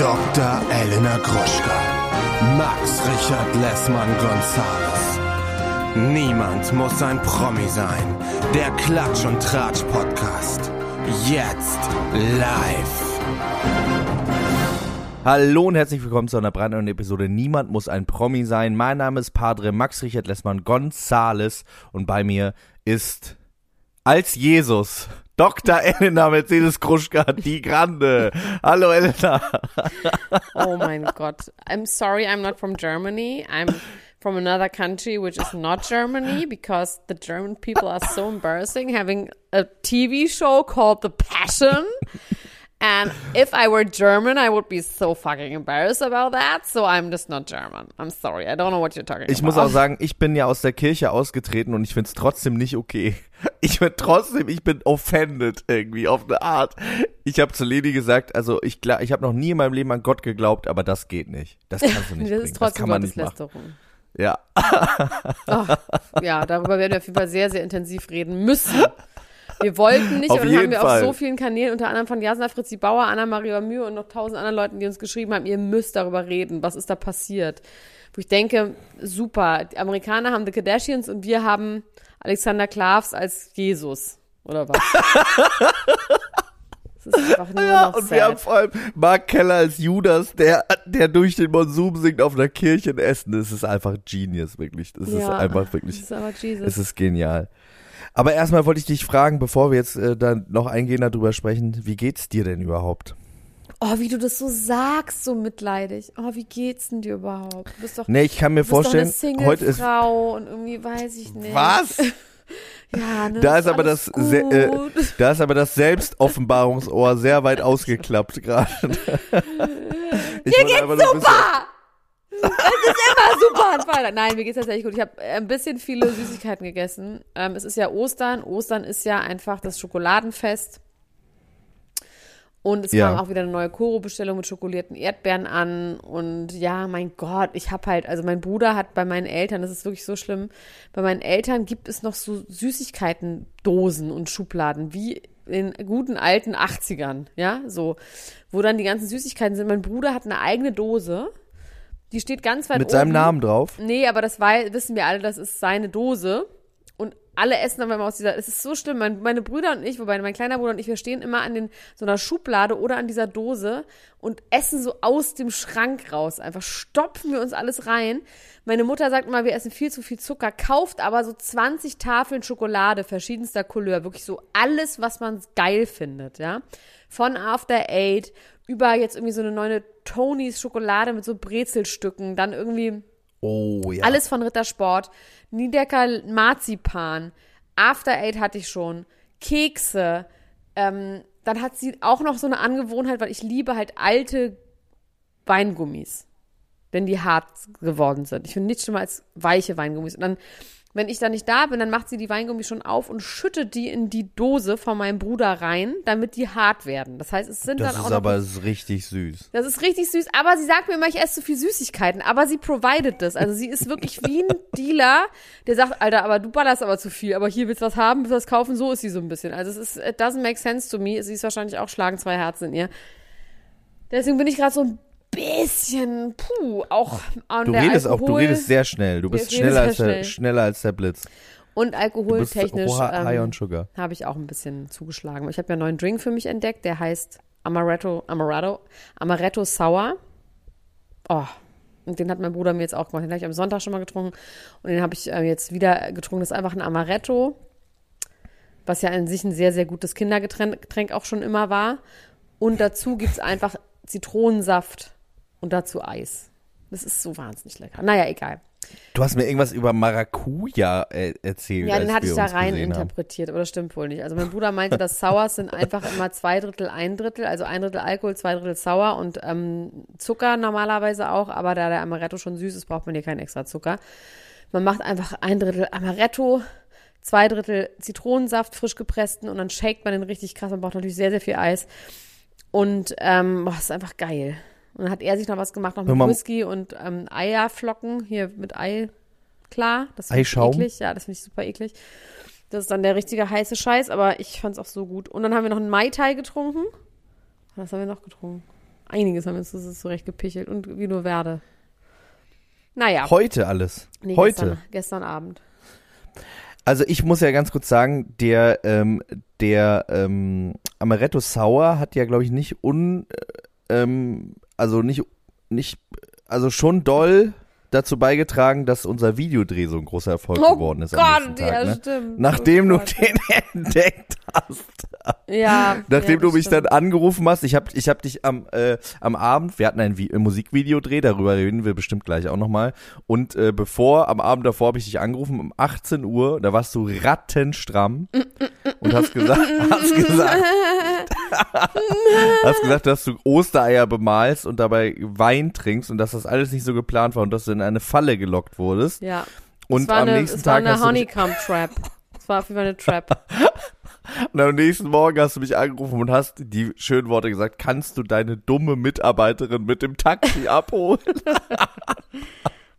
Dr. Elena Gruschka. Max Richard Lessmann Gonzales. Niemand muss ein Promi sein. Der Klatsch und Tratsch Podcast. Jetzt live. Hallo und herzlich willkommen zu einer brandneuen Episode Niemand muss ein Promi sein. Mein Name ist Padre Max Richard Lessmann Gonzales und bei mir ist als Jesus Dr. Elena Mercedes Kruschka, die Grande. Hallo Elena. oh mein Gott. I'm sorry, I'm not from Germany. I'm from another country which is not Germany because the German people are so embarrassing having a TV show called The Passion. And if I were German, I would be so fucking embarrassed about that. So I'm just not German. I'm sorry. I don't know what you're talking Ich about. muss auch sagen, ich bin ja aus der Kirche ausgetreten und ich find's trotzdem nicht okay. Ich bin trotzdem, ich bin offended irgendwie auf eine Art. Ich habe zu Leni gesagt, also ich klar, ich habe noch nie in meinem Leben an Gott geglaubt, aber das geht nicht. Das kannst du nicht das bringen. ist Das trotzdem kann man nicht machen. Ja. Ja, darüber werden wir auf jeden Fall sehr, sehr intensiv reden müssen. Wir wollten nicht, Auf und dann haben wir Fall. auf so vielen Kanälen, unter anderem von Jasna Fritzi Bauer, Anna Maria Mühe und noch tausend anderen Leuten, die uns geschrieben haben, ihr müsst darüber reden, was ist da passiert. Wo ich denke, super, die Amerikaner haben The Kardashians und wir haben Alexander Klavs als Jesus. Oder was? Das ist einfach nur Ja, noch und wir haben sad. vor allem Mark Keller als Judas, der, der durch den Monsum singt auf einer Kirchenessen. Das ist einfach Genius, wirklich. Das ist Ja, einfach wirklich, Das ist aber Jesus. es ist genial. Aber erstmal wollte ich dich fragen, bevor wir jetzt äh, dann noch eingehender drüber sprechen, wie geht's dir denn überhaupt? Oh, wie du das so sagst, so mitleidig. Oh, wie geht's denn dir überhaupt? Du bist doch, Nee, ich kann mir vorstellen, heute ist Frau und irgendwie weiß ich nicht. Was? Ja, ne, Da ist aber das se- äh, gut. Da ist aber das Selbstoffenbarungsohr sehr weit ausgeklappt gerade. Mir geht's super! Es ist immer super an Freitag. Nein, mir geht's tatsächlich gut. Ich habe ein bisschen viele Süßigkeiten gegessen. Ähm, es ist ja Ostern. Ostern ist ja einfach das Schokoladenfest. Und es Ja. kam auch wieder eine neue Koro-Bestellung mit schokolierten Erdbeeren an. Und ja, mein Gott, ich habe halt, also mein Bruder hat bei meinen Eltern, das ist wirklich so schlimm, bei meinen Eltern gibt es noch so Süßigkeiten-Dosen und Schubladen, wie in guten alten 80ern, ja, so, wo dann die ganzen Süßigkeiten sind. Mein Bruder hat eine eigene Dose, die steht ganz weit Mit oben. seinem Namen drauf. Nee, aber das wei- wissen wir alle, das ist seine Dose. Und alle essen aber immer aus dieser. Es ist so schlimm. Mein, meine Brüder und ich, wobei mein kleiner Bruder und ich, wir stehen immer an den, so einer Schublade oder an dieser Dose und essen so aus dem Schrank raus. Einfach stopfen wir uns alles rein. Meine Mutter sagt immer, wir essen viel zu viel Zucker, kauft aber so 20 Tafeln Schokolade verschiedenster Couleur. Wirklich so alles, was man geil findet, ja. Von After Eight über jetzt irgendwie so eine neue Tonys Schokolade mit so Brezelstücken, dann irgendwie Oh ja. alles von Rittersport. Niedecker Marzipan. After Eight hatte ich schon. Kekse. Ähm, dann hat sie auch noch so eine Angewohnheit, weil ich liebe halt alte Weingummis. Wenn die hart geworden sind. Ich finde nichts schlimmer als weiche Weingummis. Und dann, wenn ich da nicht da bin, dann macht sie die Weingummis schon auf und schüttet die in die Dose von meinem Bruder rein, damit die hart werden. Das heißt, es sind Das dann auch ist noch aber richtig süß. das ist richtig süß, aber sie sagt mir immer, ich esse zu viel Süßigkeiten, aber sie provided das. Also sie ist wirklich wie ein Dealer, der sagt, Alter, aber du ballerst aber zu viel, aber hier willst du was haben, willst du was kaufen, so ist sie so ein bisschen. Also es ist, it doesn't make sense to me. Sie ist wahrscheinlich auch schlagen zwei Herzen in ihr. Deswegen bin ich gerade so ein bisschen, puh, auch an Du der redest Alkohol auch, du redest sehr schnell. Du bist schneller als, der, schnell. schneller als der Blitz. und alkoholtechnisch ähm, habe ich auch ein bisschen zugeschlagen. Ich habe ja einen neuen Drink für mich entdeckt, der heißt Amaretto, Amaretto, Amaretto Sour. Oh, und den hat mein Bruder mir jetzt auch gemacht. Den habe ich am Sonntag schon mal getrunken und den habe ich äh, jetzt wieder getrunken. Das ist einfach ein Amaretto, was ja an sich ein sehr, sehr gutes Kindergetränk Getränk auch schon immer war. Und dazu gibt es einfach Zitronensaft und dazu Eis. Das ist so wahnsinnig lecker. Naja, egal. Du hast mir irgendwas über Maracuja äh, erzählt. Ja, den hatte ich da rein gesehen haben. interpretiert, aber das stimmt wohl nicht. Also mein Bruder meinte, dass Sours sind einfach immer zwei Drittel, ein Drittel, also ein Drittel Alkohol, zwei Drittel Sauer und ähm, Zucker normalerweise auch, aber da der Amaretto schon süß ist, braucht man hier keinen extra Zucker. Man macht einfach ein Drittel Amaretto, zwei Drittel Zitronensaft, frisch gepressten und dann shakt man den richtig krass. Man braucht natürlich sehr, sehr viel Eis. Und ähm, boah, ist einfach geil. Und dann hat er sich noch was gemacht, noch mit Whisky und ähm, Eierflocken, hier mit Ei klar. Das finde ich Eischaum? eklig. Ja, das finde ich super eklig. Das ist dann der richtige heiße Scheiß, aber ich fand es auch so gut. Und dann haben wir noch einen Mai Tai getrunken. Was haben wir noch getrunken? einiges haben wir uns das zurechtgepichelt und wie nur werde. Naja. Heute alles. Nee, Heute. Gestern, gestern Abend. Also ich muss ja ganz kurz sagen, der, ähm, der ähm, Amaretto Sour hat ja, glaube ich, nicht un, äh, ähm, also nicht, nicht, also schon doll dazu beigetragen, dass unser Videodreh so ein großer Erfolg Oh geworden ist. Gott, am nächsten Tag, ja, ne? stimmt. Nachdem oh du den entdeckt hast. Ja. Nachdem ja, du mich stimmt. dann angerufen hast, ich habe ich hab dich am, äh, am Abend, wir hatten ein, Vi- ein Musikvideodreh, darüber reden wir bestimmt gleich auch nochmal. Und äh, bevor, am Abend davor habe ich dich angerufen, um 18 Uhr, da warst du rattenstramm und hast gesagt, hast gesagt, hast gesagt, dass du Ostereier bemalst und dabei Wein trinkst und dass das alles nicht so geplant war und dass du in eine Falle gelockt wurdest. Ja. Und es war am eine, nächsten es war Tag eine Honeycomb Trap. Es war auf jeden Fall eine Trap. Und am nächsten Morgen hast du mich angerufen und hast die schönen Worte gesagt, kannst du deine dumme Mitarbeiterin mit dem Taxi abholen?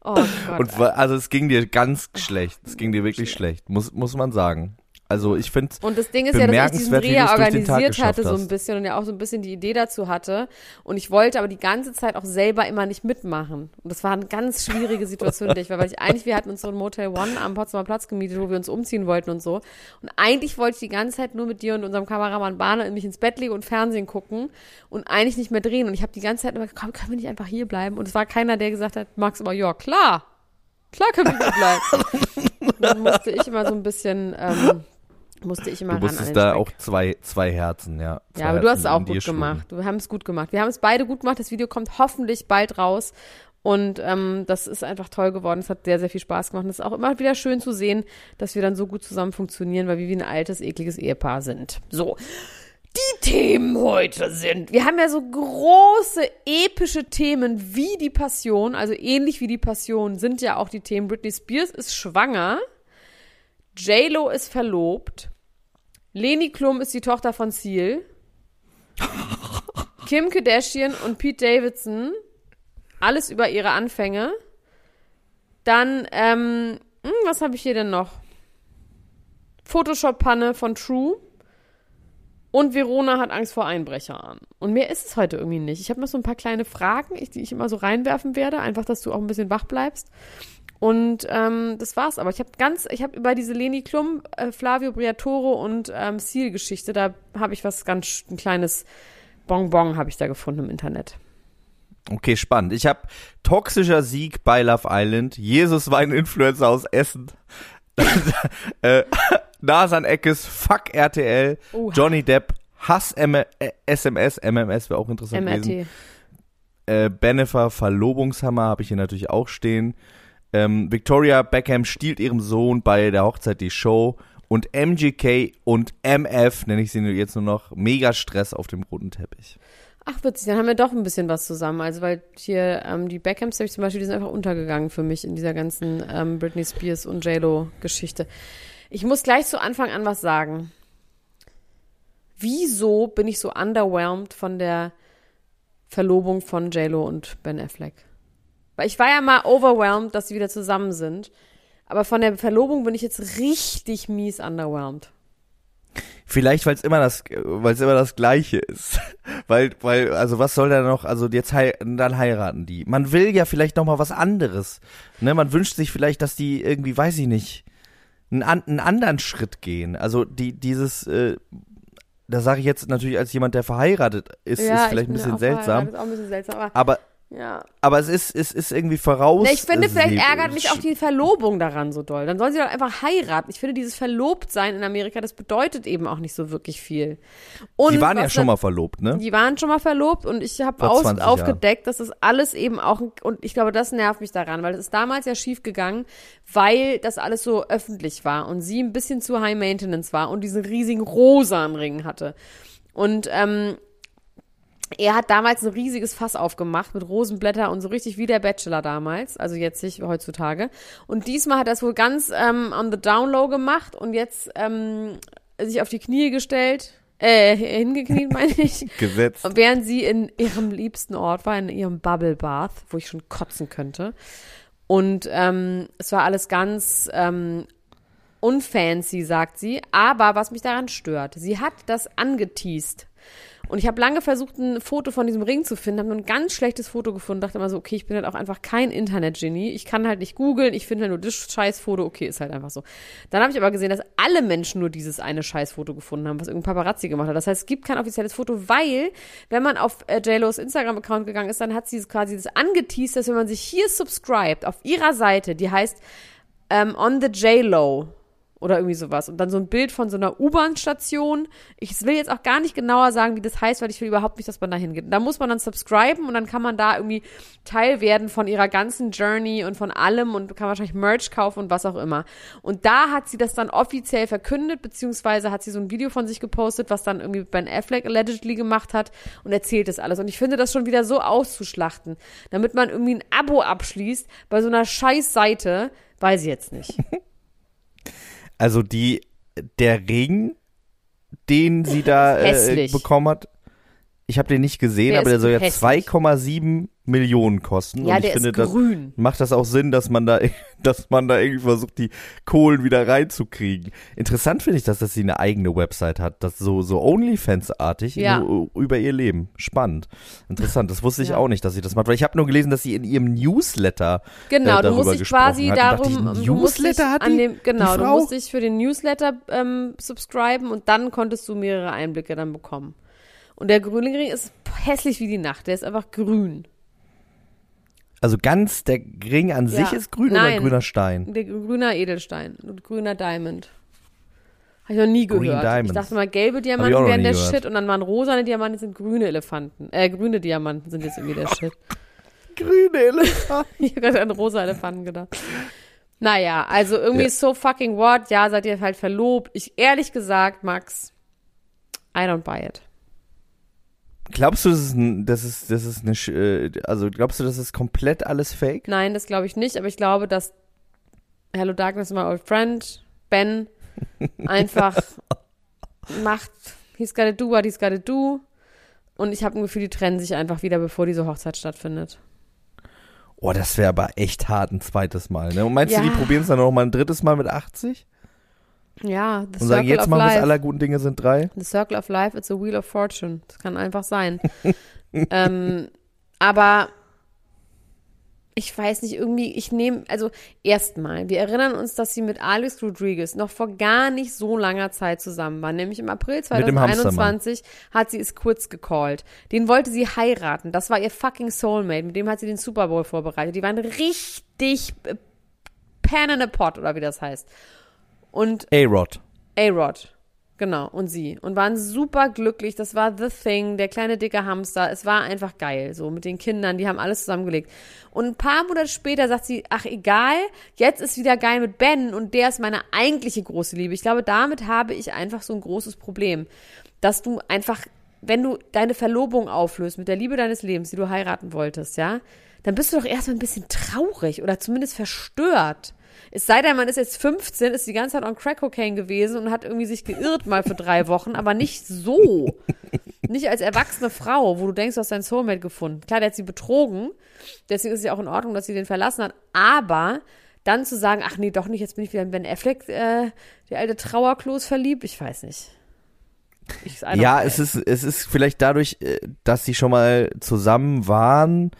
Oh Gott. Und also es ging dir ganz schlecht. Es ging dir wirklich schlecht, muss, muss man sagen. Also ich finde Und das Ding ist ja, dass ich diesen Dreh ja organisiert hatte, so ein bisschen und ja auch so ein bisschen die Idee dazu hatte. Und ich wollte aber die ganze Zeit auch selber immer nicht mitmachen. Und das war eine ganz schwierige Situation, in der ich war, weil ich eigentlich, wir hatten uns so ein Motel One am Potsdamer Platz gemietet, wo wir uns umziehen wollten und so. Und eigentlich wollte ich die ganze Zeit nur mit dir und unserem Kameramann Bahne mich ins Bett legen und Fernsehen gucken und eigentlich nicht mehr drehen. Und ich habe die ganze Zeit immer, gesagt, komm, können wir nicht einfach hier bleiben? Und es war keiner, der gesagt hat, Max, aber ja, klar. Klar können wir hier bleiben. Und dann musste ich immer so ein bisschen, ähm, musste ich immer Du musstest da auch zwei, zwei Herzen, ja. Zwei Ja, aber du hast Herzen es auch gut schlugen. gemacht. Wir haben es gut gemacht. Wir haben es beide gut gemacht. Das Video kommt hoffentlich bald raus. Und ähm, das ist einfach toll geworden. Es hat sehr, sehr viel Spaß gemacht. Und es ist auch immer wieder schön zu sehen, dass wir dann so gut zusammen funktionieren, weil wir wie ein altes, ekliges Ehepaar sind. So. Die Themen heute sind, wir haben ja so große, epische Themen wie die Passion, also ähnlich wie die Passion sind ja auch die Themen. Britney Spears ist schwanger, J-Lo ist verlobt, Leni Klum ist die Tochter von Seal. Kim Kardashian und Pete Davidson. Alles über ihre Anfänge. Dann, ähm, hm, was habe ich hier denn noch? Photoshop-Panne von True. Und Verona hat Angst vor Einbrechern. Und mehr ist es heute irgendwie nicht. Ich habe noch so ein paar kleine Fragen, die ich immer so reinwerfen werde. Einfach, dass du auch ein bisschen wach bleibst. Und ähm, das war's. Aber ich habe ganz, ich habe über diese Leni Klum, äh, Flavio Briatore und ähm, Seal-Geschichte, da habe ich was ganz, ein kleines Bonbon habe ich da gefunden im Internet. Okay, spannend. Ich habe toxischer Sieg bei Love Island. Jesus war ein Influencer aus Essen. äh, Nasan Eckes, fuck RTL. Oha. Johnny Depp, Hass M äh, SMS, MMS wäre auch interessant gewesen. MRT. Äh, Bennifer, Verlobungshammer habe ich hier natürlich auch stehen. Ähm, Victoria Beckham stiehlt ihrem Sohn bei der Hochzeit die Show. Und MGK und MF, nenne ich sie jetzt nur noch, mega Stress auf dem roten Teppich. Ach, witzig, dann haben wir doch ein bisschen was zusammen. Also, weil hier ähm, die Beckhams, zum Beispiel, die sind einfach untergegangen für mich in dieser ganzen ähm, Britney Spears und J-Lo-Geschichte. Ich muss gleich zu Anfang an was sagen. Wieso bin ich so underwhelmed von der Verlobung von J-Lo und Ben Affleck? Weil ich war ja mal overwhelmed, dass sie wieder zusammen sind. Aber von der Verlobung bin ich jetzt richtig mies underwhelmed. Vielleicht, weil es immer das, weil es immer das Gleiche ist. weil, weil, also was soll da noch, also jetzt hei dann heiraten die. Man will ja vielleicht noch mal was anderes. Ne, man wünscht sich vielleicht, dass die irgendwie, weiß ich nicht, einen, einen anderen Schritt gehen. Also die, dieses, äh, da sage ich jetzt natürlich als jemand, der verheiratet ist, ist ich vielleicht ein bisschen seltsam. Ist auch ein bisschen seltsam, aber Aber, ja. aber es ist, es ist irgendwie voraus. Na, ich finde, vielleicht ärgert mich auch die Verlobung daran so doll. Dann soll sie doch einfach heiraten. Ich finde, dieses Verlobtsein in Amerika, das bedeutet eben auch nicht so wirklich viel. Und Die waren ja schon mal verlobt, ne? Die waren schon mal verlobt und ich habe Vor aus, 20 Jahren. aufgedeckt, dass das alles eben auch, und ich glaube, das nervt mich daran, weil es ist damals ja schief gegangen, weil das alles so öffentlich war und sie ein bisschen zu high maintenance war und diesen riesigen rosanen Ring hatte. Und ähm, er hat damals ein riesiges Fass aufgemacht mit Rosenblätter und so richtig wie der Bachelor damals, also jetzt nicht heutzutage. Und diesmal hat er es wohl ganz ähm, on the down low gemacht und jetzt ähm, sich auf die Knie gestellt, äh, hingekniet meine ich. Gesetzt. Während sie in ihrem liebsten Ort war, in ihrem Bubble Bath, wo ich schon kotzen könnte. Und ähm, es war alles ganz ähm, unfancy, sagt sie. Aber was mich daran stört, sie hat das angeteased. Und ich habe lange versucht, ein Foto von diesem Ring zu finden, habe nur ein ganz schlechtes Foto gefunden, dachte immer so, okay, ich bin halt auch einfach kein Internet-Genie. Ich kann halt nicht googeln, ich finde halt nur das Scheißfoto, okay, ist halt einfach so. Dann habe ich aber gesehen, dass alle Menschen nur dieses eine Scheißfoto gefunden haben, was irgendein Paparazzi gemacht hat. Das heißt, es gibt kein offizielles Foto, weil, wenn man auf äh, JLo's Instagram-Account gegangen ist, dann hat sie quasi das angeteased, dass wenn man sich hier subscribt, auf ihrer Seite, die heißt ähm, On the JLo, oder irgendwie sowas. Und dann so ein Bild von so einer U-Bahn-Station. Ich will jetzt auch gar nicht genauer sagen, wie das heißt, weil ich will überhaupt nicht, dass man da hingeht. Da muss man dann subscriben und dann kann man da irgendwie Teil werden von ihrer ganzen Journey und von allem und kann wahrscheinlich Merch kaufen und was auch immer. Und da hat sie das dann offiziell verkündet, beziehungsweise hat sie so ein Video von sich gepostet, was dann irgendwie Ben Affleck allegedly gemacht hat und erzählt das alles. Und ich finde das schon wieder so auszuschlachten, damit man irgendwie ein Abo abschließt bei so einer scheiß Seite, weiß ich jetzt nicht. Also die, der Ring, den sie da äh, bekommen hat, ich habe den nicht gesehen, Der aber der soll ja hässlich. 2,7 Millionen kosten. Ja, und ich der finde, ist das grün. macht das auch Sinn, dass man da, dass man da irgendwie versucht, die Kohlen wieder reinzukriegen. Interessant finde ich das, dass sie eine eigene Website hat, das so so Onlyfans-artig Ja. nur über ihr Leben. Spannend, interessant. Das wusste ich Ja. auch nicht, dass sie das macht, weil ich habe nur gelesen, dass sie in ihrem Newsletter Genau, äh, du darüber musst dich quasi dachte darum, ich, du dich Newsletter hat die, dem, genau, du musst dich für den Newsletter ähm, subscriben und dann konntest du mehrere Einblicke dann bekommen. Und der grüne Ring ist hässlich wie die Nacht, der ist einfach grün. Also ganz der Ring an sich Ja. ist grün Nein. oder grüner Stein? Der grüner Edelstein und grüner Diamond. Habe ich noch nie Green gehört. Diamonds. Ich dachte mal, gelbe Diamanten wären der gehört. Shit und dann waren rosane Diamanten sind grüne Elefanten. Äh, grüne Diamanten sind jetzt irgendwie der Shit. Grüne Elefant. Ich habe gerade an rosa Elefanten gedacht. Naja, also irgendwie Ja. so fucking what? Ja, seid ihr halt verlobt. Ich ehrlich gesagt, Max, I don't buy it. Glaubst du, das ist, ein, das ist, das ist eine, äh, also glaubst du, das ist komplett alles fake? Nein, das glaube ich nicht, aber ich glaube, dass Hello Darkness, my old friend, Ben, einfach macht, he's gotta do what he's gotta do. Und ich habe ein Gefühl, die trennen sich einfach wieder, bevor diese Hochzeit stattfindet. Oh, das wäre aber echt hart ein zweites Mal. Ne? Und meinst du, Ja. die probieren es dann noch mal ein drittes Mal mit 80? Ja, the Und sagen, circle jetzt es, life. aller guten Dinge sind drei? The Circle of Life, it's a Wheel of Fortune. Das kann einfach sein. ähm, aber ich weiß nicht, irgendwie, ich nehme, also erstmal, wir erinnern uns, dass sie mit Alex Rodriguez noch vor gar nicht so langer Zeit zusammen war. Nämlich im April Mit dem Hamstermann. 2021 hat sie es kurz gecallt. Den wollte sie heiraten. Das war ihr fucking Soulmate. Mit dem hat sie den Super Bowl vorbereitet. Die waren richtig äh, Pan in a Pot, oder wie das heißt. Und A-Rod. A-Rod. Genau, und sie. Und waren super glücklich. Das war The Thing, der kleine dicke Hamster. Es war einfach geil, so mit den Kindern. Die haben alles zusammengelegt. Und ein paar Monate später sagt sie, ach egal, jetzt ist wieder geil mit Ben und der ist meine eigentliche große Liebe. Ich glaube, damit habe ich einfach so ein großes Problem. Dass du einfach, wenn du deine Verlobung auflöst mit der Liebe deines Lebens, die du heiraten wolltest, ja, dann bist du doch erstmal ein bisschen traurig oder zumindest verstört. Es sei denn, man ist jetzt 15, ist die ganze Zeit on Crack Cocaine gewesen und hat irgendwie sich geirrt mal für drei Wochen, aber nicht so. Nicht als erwachsene Frau, wo du denkst, du hast deinen Soulmate gefunden. Klar, der hat sie betrogen, deswegen ist es ja auch in Ordnung, dass sie den verlassen hat, aber dann zu sagen, ach nee, doch nicht, jetzt bin ich wieder in Ben Affleck, äh, die alte Trauerklos verliebt, ich weiß nicht. Ich, Ja, es ist, es ist vielleicht dadurch, äh, dass sie schon mal zusammen waren,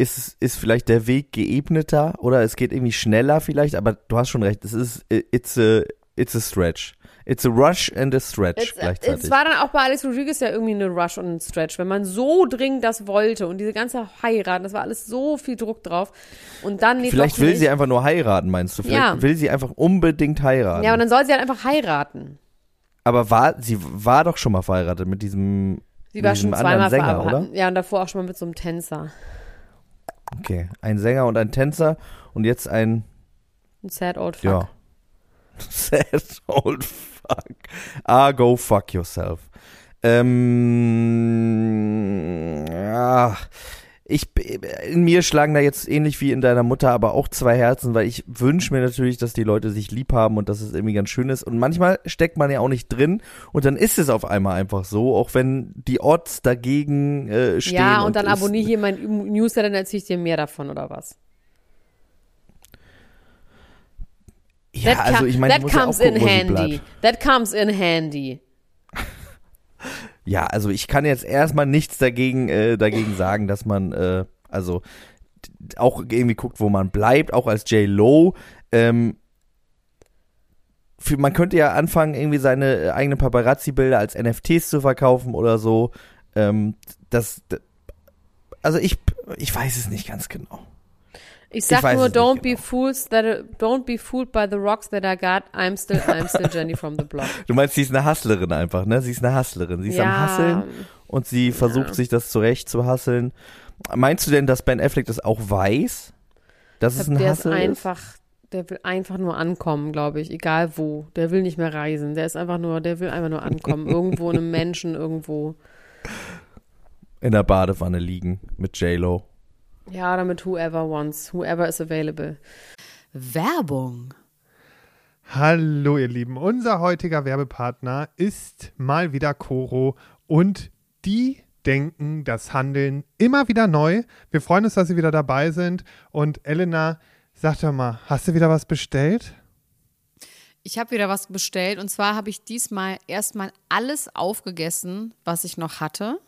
ist, ist vielleicht der Weg geebneter oder es geht irgendwie schneller vielleicht, aber du hast schon recht, es ist, it's a, it's a stretch. It's a rush and a stretch Es, gleichzeitig. es war dann auch bei Alex Rodriguez ja irgendwie eine Rush und ein Stretch, wenn man so dringend das wollte und diese ganze Heirat, das war alles so viel Druck drauf und dann nee, Vielleicht will nicht. sie einfach nur heiraten, meinst du? Vielleicht Ja. will sie einfach unbedingt heiraten. Ja, aber dann soll sie halt einfach heiraten. aber war, sie war doch schon mal verheiratet mit diesem, Sie war diesem schon zweimal anderen Sänger, verheiratet. oder? Ja, und davor auch schon mal mit so einem Tänzer. Okay, ein Sänger und ein Tänzer und jetzt ein, Ein sad old fuck. ja, sad old fuck. Ah, go fuck yourself. Ähm, ja, ich, in mir schlagen da jetzt ähnlich wie in deiner Mutter aber auch zwei Herzen, weil ich wünsche mir natürlich, dass die Leute sich lieb haben und dass es irgendwie ganz schön ist. Und manchmal steckt man ja auch nicht drin und dann ist es auf einmal einfach so, auch wenn die Odds dagegen äh, stehen. Ja, und dann es- abonniere hier mein Newsletter, dann erzähle ich dir mehr davon, oder was? Ja, also ich meine, ich that ja auch comes in handy. That comes in handy. Ja, also ich kann jetzt erstmal nichts dagegen, äh, dagegen sagen, dass man, äh, also auch irgendwie guckt, wo man bleibt, auch als J. Lo. Ähm, für, man könnte ja anfangen, irgendwie seine äh, eigenen Paparazzi-Bilder als NFTs zu verkaufen oder so. Ähm, das, also ich, ich weiß es nicht ganz genau. Ich sag weiß nur, don't be genau. fools that don't be fooled by the rocks that I got. I'm still, I'm still Jenny from the block. Du meinst, sie ist eine Hustlerin einfach, ne? Sie ist eine Hustlerin. Sie ist am Hustlen und sie versucht sich das zurecht zu hasseln. Meinst du denn, dass Ben Affleck das auch weiß? Dass es ein der ist? einfach, der will einfach nur ankommen, glaube ich, egal wo. Der will nicht mehr reisen. Der ist einfach nur, der will einfach nur ankommen. irgendwo in einem Menschen, irgendwo. In der Badewanne liegen mit J-Lo. Ja, oder mit whoever wants, whoever is available. Werbung. Hallo ihr Lieben, unser heutiger Werbepartner ist mal wieder Coro und die denken das Handeln immer wieder neu. Wir freuen uns, dass sie wieder dabei sind und Elena, sag doch mal, hast du wieder was bestellt? Ich habe wieder was bestellt und zwar habe ich diesmal erstmal alles aufgegessen, was ich noch hatte.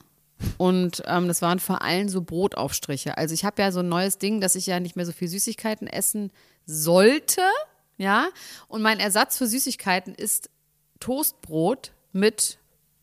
Und ähm, das waren vor allem so Brotaufstriche. Also ich habe ja so ein neues Ding, dass ich ja nicht mehr so viel Süßigkeiten essen sollte. Ja. Und mein Ersatz für Süßigkeiten ist Toastbrot mit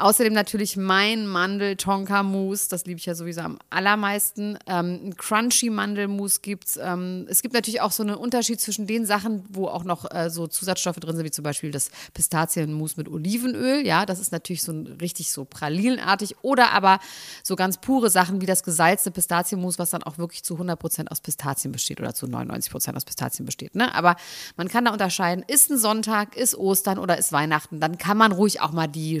Außerdem natürlich mein Mandel-Tonka-Mousse, das liebe ich ja sowieso am allermeisten. Ähm, ein Crunchy-Mandelmousse gibt's. Ähm, es gibt natürlich auch so einen Unterschied zwischen den Sachen, wo auch noch äh, so Zusatzstoffe drin sind, wie zum Beispiel das Pistazienmousse mit Olivenöl. Ja, das ist natürlich so ein, richtig so pralinenartig. Oder aber so ganz pure Sachen wie das gesalzte Pistazienmousse, was dann auch wirklich zu 100% aus Pistazien besteht oder zu 99% aus Pistazien besteht. Ne? Aber man kann da unterscheiden, ist ein Sonntag, ist Ostern oder ist Weihnachten. Dann kann man ruhig auch mal die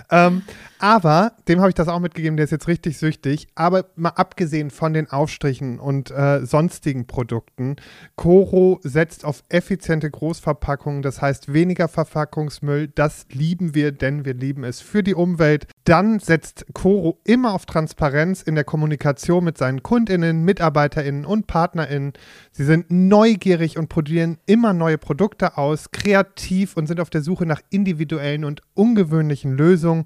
ähm, aber dem habe ich das auch mitgegeben, der ist jetzt richtig süchtig. Aber mal abgesehen von den Aufstrichen und äh, sonstigen Produkten, Coro setzt auf effiziente Großverpackungen, das heißt weniger Verpackungsmüll. Das lieben wir, denn wir lieben es für die Umwelt. Dann setzt Coro immer auf Transparenz in der Kommunikation mit seinen KundInnen, MitarbeiterInnen und PartnerInnen. Sie sind neugierig und probieren immer neue Produkte aus, kreativ und sind auf der Suche nach individuellen und ungewöhnlichen Lösungen.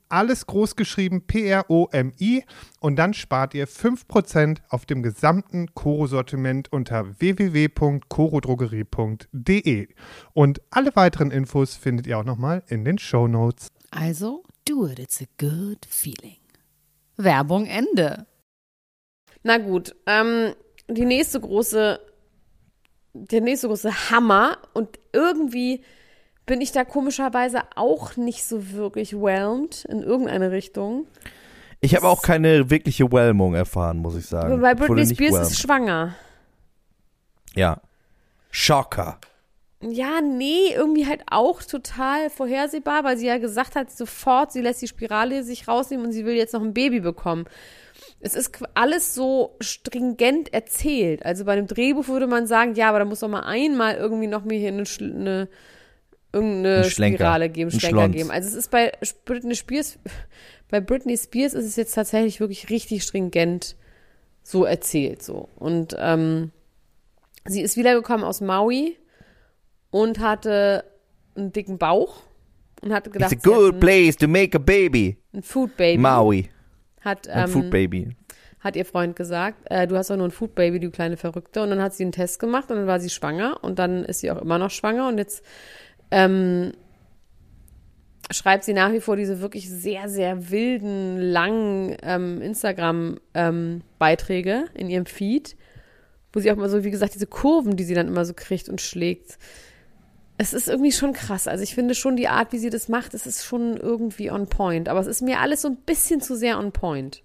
alles groß geschrieben P-R-O-M-I und dann spart ihr 5% auf dem gesamten Koro-Sortiment unter www.korodrogerie.de. Und alle weiteren Infos findet ihr auch nochmal in den Show Notes. Also, do it, it's a good feeling. Werbung Ende. Na gut, ähm, die nächste große, der nächste große Hammer und irgendwie bin ich da komischerweise auch nicht so wirklich whelmed in irgendeine Richtung. Ich habe auch keine wirkliche Whelmung erfahren, muss ich sagen. Wurde Britney Spears whelmed. ist schwanger. Ja. Schocker. Ja, nee, irgendwie halt auch total vorhersehbar, weil sie ja gesagt hat, sofort, sie lässt die Spirale sich rausnehmen und sie will jetzt noch ein Baby bekommen. Es ist alles so stringent erzählt. Also bei einem Drehbuch würde man sagen, ja, aber da muss doch mal einmal irgendwie noch mir hier eine, eine irgendeine Ein. Spirale geben, Ein Schlenker Schlons. geben. Also es ist bei Britney Spears, bei Britney Spears ist es jetzt tatsächlich wirklich richtig stringent so erzählt so. Und ähm, sie ist wiedergekommen aus Maui und hatte einen dicken Bauch und hatte gedacht, It's a good ein, place to make a baby. ein Food Baby. Maui. Hat, Ein ähm, Food Baby. hat ihr Freund gesagt, äh, du hast doch nur ein Food Baby, du kleine Verrückte. Und dann hat sie einen Test gemacht und dann war sie schwanger und dann ist sie auch immer noch schwanger und jetzt ähm, schreibt sie nach wie vor diese wirklich sehr, sehr wilden, langen ähm, Instagram-Beiträge in ihrem Feed, wo sie auch mal so, wie gesagt, diese Kurven, die sie dann immer so kriegt und schlägt. Es ist irgendwie schon krass. Also ich finde schon die Art, wie sie das macht, es ist schon irgendwie on point. Aber es ist mir alles so ein bisschen zu sehr on point.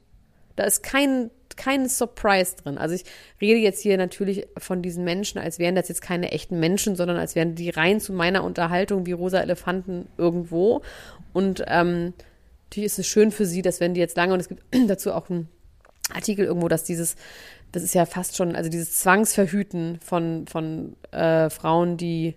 Da ist kein, kein Surprise drin. Also ich rede jetzt hier natürlich von diesen Menschen, als wären das jetzt keine echten Menschen, sondern als wären die rein zu meiner Unterhaltung wie rosa Elefanten irgendwo. Und ähm, natürlich ist es schön für sie, dass wenn die jetzt lange, und es gibt dazu auch einen Artikel irgendwo, dass dieses, das ist ja fast schon, also dieses Zwangsverhüten von, von äh, Frauen, die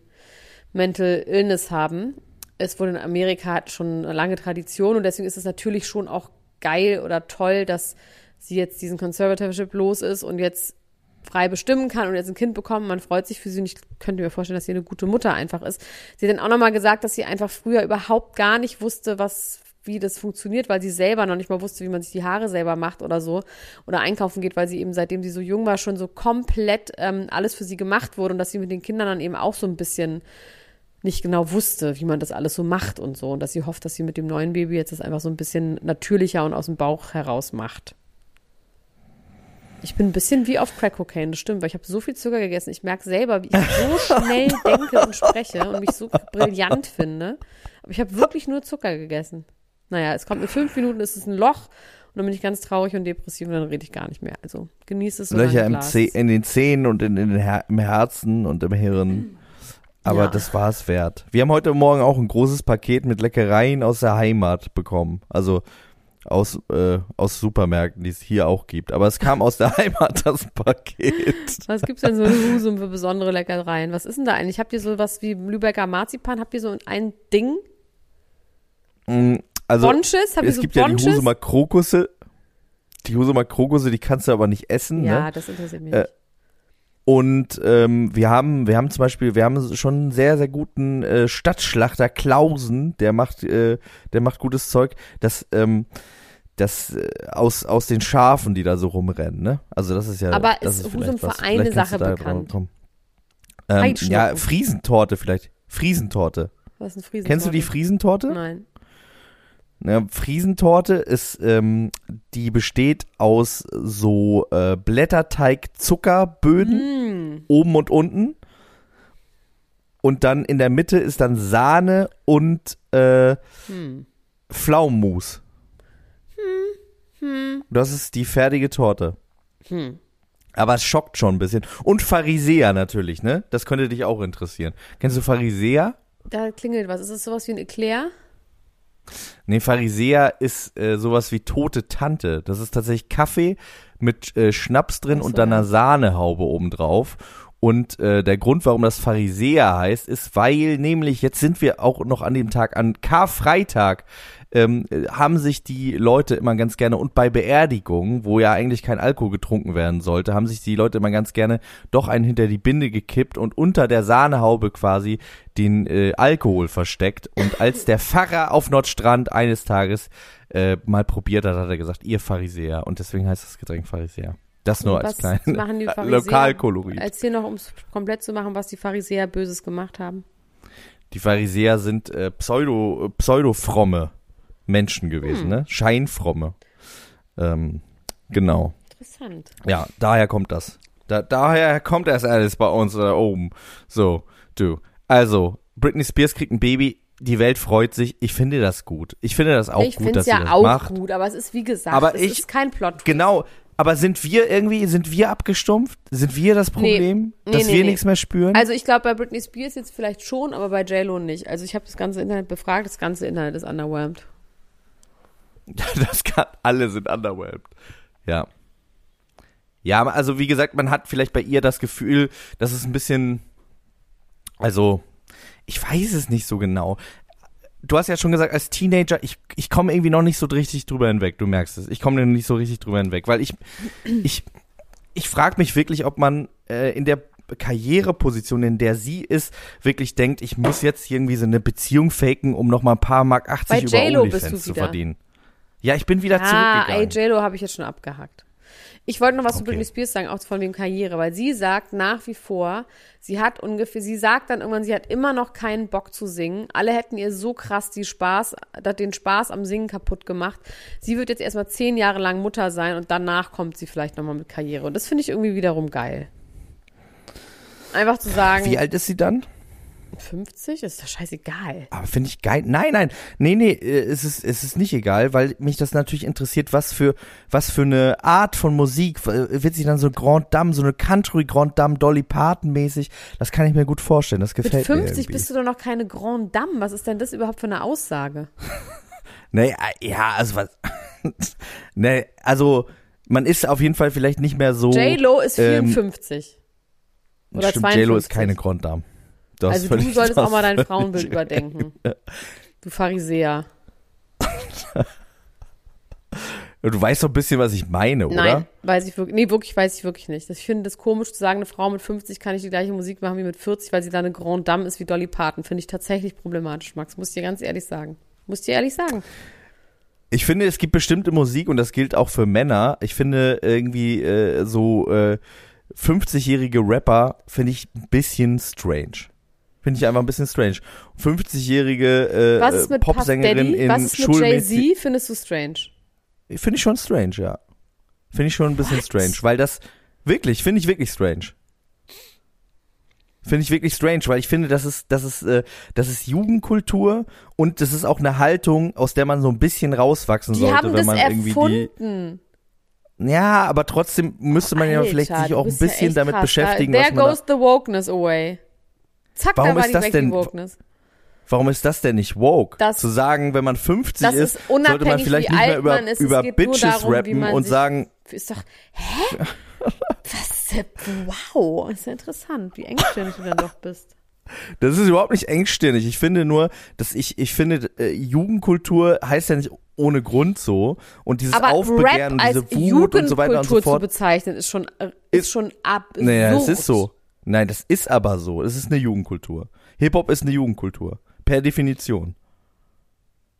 Mental Illness haben. Es wurde in Amerika hat schon eine lange Tradition und deswegen ist es natürlich schon auch geil oder toll, dass sie jetzt diesen Conservatorship los ist und jetzt frei bestimmen kann und jetzt ein Kind bekommen. Man freut sich für sie und ich könnte mir vorstellen, dass sie eine gute Mutter einfach ist. Sie hat dann auch nochmal gesagt, dass sie einfach früher überhaupt gar nicht wusste, was wie das funktioniert, weil sie selber noch nicht mal wusste, wie man sich die Haare selber macht oder so oder einkaufen geht, weil sie eben seitdem sie so jung war schon so komplett ähm, alles für sie gemacht wurde und dass sie mit den Kindern dann eben auch so ein bisschen nicht genau wusste, wie man das alles so macht und so und dass sie hofft, dass sie mit dem neuen Baby jetzt das einfach so ein bisschen natürlicher und aus dem Bauch heraus macht. Ich bin ein bisschen wie auf Crack Cocaine, das stimmt, weil ich habe so viel Zucker gegessen. Ich merke selber, wie ich so schnell denke und spreche und mich so brillant finde. Aber ich habe wirklich nur Zucker gegessen. Naja, es kommt in fünf Minuten, ist es ein Loch und dann bin ich ganz traurig und depressiv und dann rede ich gar nicht mehr. Also genieße es Löcher im. Zeh- in den Zähnen und in, in den Her im Herzen und im Hirn. Aber Ja. das war es wert. Wir haben heute Morgen auch ein großes Paket mit Leckereien aus der Heimat bekommen. Also aus, äh, aus Supermärkten, die es hier auch gibt. Aber es kam aus der Heimat, das Paket. Was gibt's denn so in Husum für besondere Leckereien? Was ist denn da eigentlich? Habt ihr so was wie Lübecker Marzipan? Habt ihr so ein Ding? Mm, Also, Bonches? Habt ihr es so gibt ja die Bonches? Husumer Krokusse. Die Husumer Krokusse, die kannst du aber nicht essen. ja, Ne? das interessiert mich Äh, nicht. Und ähm, wir haben, wir haben zum Beispiel, wir haben schon einen sehr, sehr guten äh, Stadtschlachter Klausen, der macht, äh, der macht gutes Zeug. Das, ähm, das äh, aus aus den Schafen, die da so rumrennen, ne? Also das ist ja. Aber das ist Husum für was. eine Sache bekannt? Ähm, ja, Friesentorte vielleicht. Friesentorte. Was ist ein Friesentorte? Kennst du die Friesentorte? Nein. Ja, Friesentorte ist, ähm, die besteht aus so äh, Blätterteig-Zuckerböden Mm. oben und unten. Und dann in der Mitte ist dann Sahne und äh, Hm. Pflaumenmus. Hm. Das ist die fertige Torte. Hm. Aber es schockt schon ein bisschen. Und Pharisäer natürlich, ne? Das könnte dich auch interessieren. Kennst du Pharisäer? Da klingelt was. Ist das sowas wie ein Eclair? Nee, Pharisäer ist äh, sowas wie tote Tante. Das ist tatsächlich Kaffee mit äh, Schnaps drin so, und dann ja. einer Sahnehaube obendrauf. Und äh, der Grund, warum das Pharisäer heißt, ist, weil nämlich, jetzt sind wir auch noch an dem Tag, an Karfreitag, ähm, äh, haben sich die Leute immer ganz gerne und bei Beerdigungen, wo ja eigentlich kein Alkohol getrunken werden sollte, haben sich die Leute immer ganz gerne doch einen hinter die Binde gekippt und unter der Sahnehaube quasi den äh, Alkohol versteckt. Und als der Pfarrer auf Nordstrand eines Tages äh, mal probiert hat, hat er gesagt, ihr Pharisäer. Und deswegen heißt das Getränk Pharisäer. Das nur als was kleine machen die Pharisäer? Lokalkolorit. Erzähl noch, um es komplett zu machen, was die Pharisäer Böses gemacht haben. Die Pharisäer sind äh, pseudo, pseudo-fromme Menschen gewesen, Hm. ne? Scheinfromme. Ähm, genau. Interessant. Ja, daher kommt das. Da, daher kommt das alles bei uns da oben. So, du. Also, Britney Spears kriegt ein Baby, die Welt freut sich. Ich finde das gut. Ich finde das auch ich gut, finde dass es sie ja das auch macht. gut, aber es ist wie gesagt, Aber es ich- ist kein Plot. Genau, Aber sind wir irgendwie, sind wir abgestumpft? Sind wir das Problem, Nee, dass nee, wir nichts mehr spüren? Also ich glaube bei Britney Spears jetzt vielleicht schon, aber bei J-Lo nicht. Also ich habe das ganze Internet befragt, das ganze Internet ist underwhelmed. das kann, alle sind underwhelmed. Ja. Ja, also wie gesagt, man hat vielleicht bei ihr das Gefühl, dass es ein bisschen, also, ich weiß es nicht so genau. Du hast ja schon gesagt, als Teenager, ich, ich komme irgendwie noch nicht so richtig drüber hinweg, du merkst es. Ich komme nicht so richtig drüber hinweg, weil ich, ich, ich frage mich wirklich, ob man äh, in der Karriereposition, in der sie ist, wirklich denkt, ich muss jetzt irgendwie so eine Beziehung faken, um noch mal ein paar Mark 80 Bei über OnlyFans zu verdienen. Ja, ich bin wieder Ah, ey, zurückgegangen. J-Lo habe ich jetzt schon abgehackt. Ich wollte noch was zu Okay. Britney Spears sagen, auch von dem Karriere, weil sie sagt nach wie vor, sie hat ungefähr, sie sagt dann irgendwann, sie hat immer noch keinen Bock zu singen. Alle hätten ihr so krass die Spaß, den Spaß am Singen kaputt gemacht. Sie wird jetzt erstmal zehn Jahre lang Mutter sein und danach kommt sie vielleicht nochmal mit Karriere. Und das finde ich irgendwie wiederum geil. Einfach zu sagen, Wie alt ist sie dann? 50 ist doch scheißegal. Aber finde ich geil. Nein, nein, nee, nee, äh, es ist, es ist nicht egal, weil mich das natürlich interessiert, was für, was für eine Art von Musik, äh, wird sie dann so Grand Dame, so eine Country Grand Dame, Dolly Parton mäßig, das kann ich mir gut vorstellen, das Mit gefällt mir 50 irgendwie. bist du doch noch keine Grand Dame. Was ist denn das überhaupt für eine Aussage? Nee, äh, ja, also was, nee, also, man ist auf jeden Fall vielleicht nicht mehr so. J-Lo ist ähm, 54. Oder Stimmt, J-Lo 52. ist keine Grand Hast Also du solltest auch mal dein Frauenbild überdenken. Du Pharisäer. Du weißt doch ein bisschen, was ich meine, oder? Nein, weiß ich wirklich. Nee, wirklich weiß ich wirklich nicht. Ich finde das komisch zu sagen, eine Frau mit 50 kann nicht die gleiche Musik machen wie mit 40, weil sie da eine Grand Dame ist wie Dolly Parton. Finde ich tatsächlich problematisch, Max. Muss ich dir ganz ehrlich sagen. Muss ich dir ehrlich sagen. Ich finde, es gibt bestimmte Musik und das gilt auch für Männer. Ich finde irgendwie äh, so äh, 50-jährige Rapper finde ich ein bisschen strange. Finde ich einfach ein bisschen strange. 50-jährige äh, mit Puff Popsängerin in Was ist mit schulmäßig- Jay-Z? Findest du strange? Finde ich schon strange, ja. Finde ich schon ein bisschen What? strange, weil das wirklich, finde ich wirklich strange. Finde ich wirklich strange, weil ich finde, das ist, das ist, äh, das ist Jugendkultur und das ist auch eine Haltung, aus der man so ein bisschen rauswachsen Die sollte, haben wenn das man irgendwie die. erfunden. Ja, aber trotzdem müsste man ja Alter, vielleicht sich auch ein ja bisschen echt damit krass. beschäftigen, There was goes the wokeness away. Zack, Warum da war ist die das denn- Wokeness. Warum ist das denn nicht woke? Das- Zu sagen, wenn man 50 Das ist, ist sollte man vielleicht nicht mehr über, ist. Über Bitches darum, rappen und sagen, Ist doch, hä? Was, wow, ist ja interessant, wie engstirnig du dann doch bist. Das ist überhaupt nicht engstirnig. Ich finde nur, dass ich, ich finde, äh, Jugendkultur heißt ja nicht ohne Grund so. Und dieses Aber Aufbegehren, Rap als diese Wut und so weiter und Jugendkultur so zu fort. bezeichnen, ist schon, äh, ist, Ist- schon absurd. Naja, es ist so. Nein, das ist aber so. Es ist eine Jugendkultur. Hip-Hop ist eine Jugendkultur. Per Definition.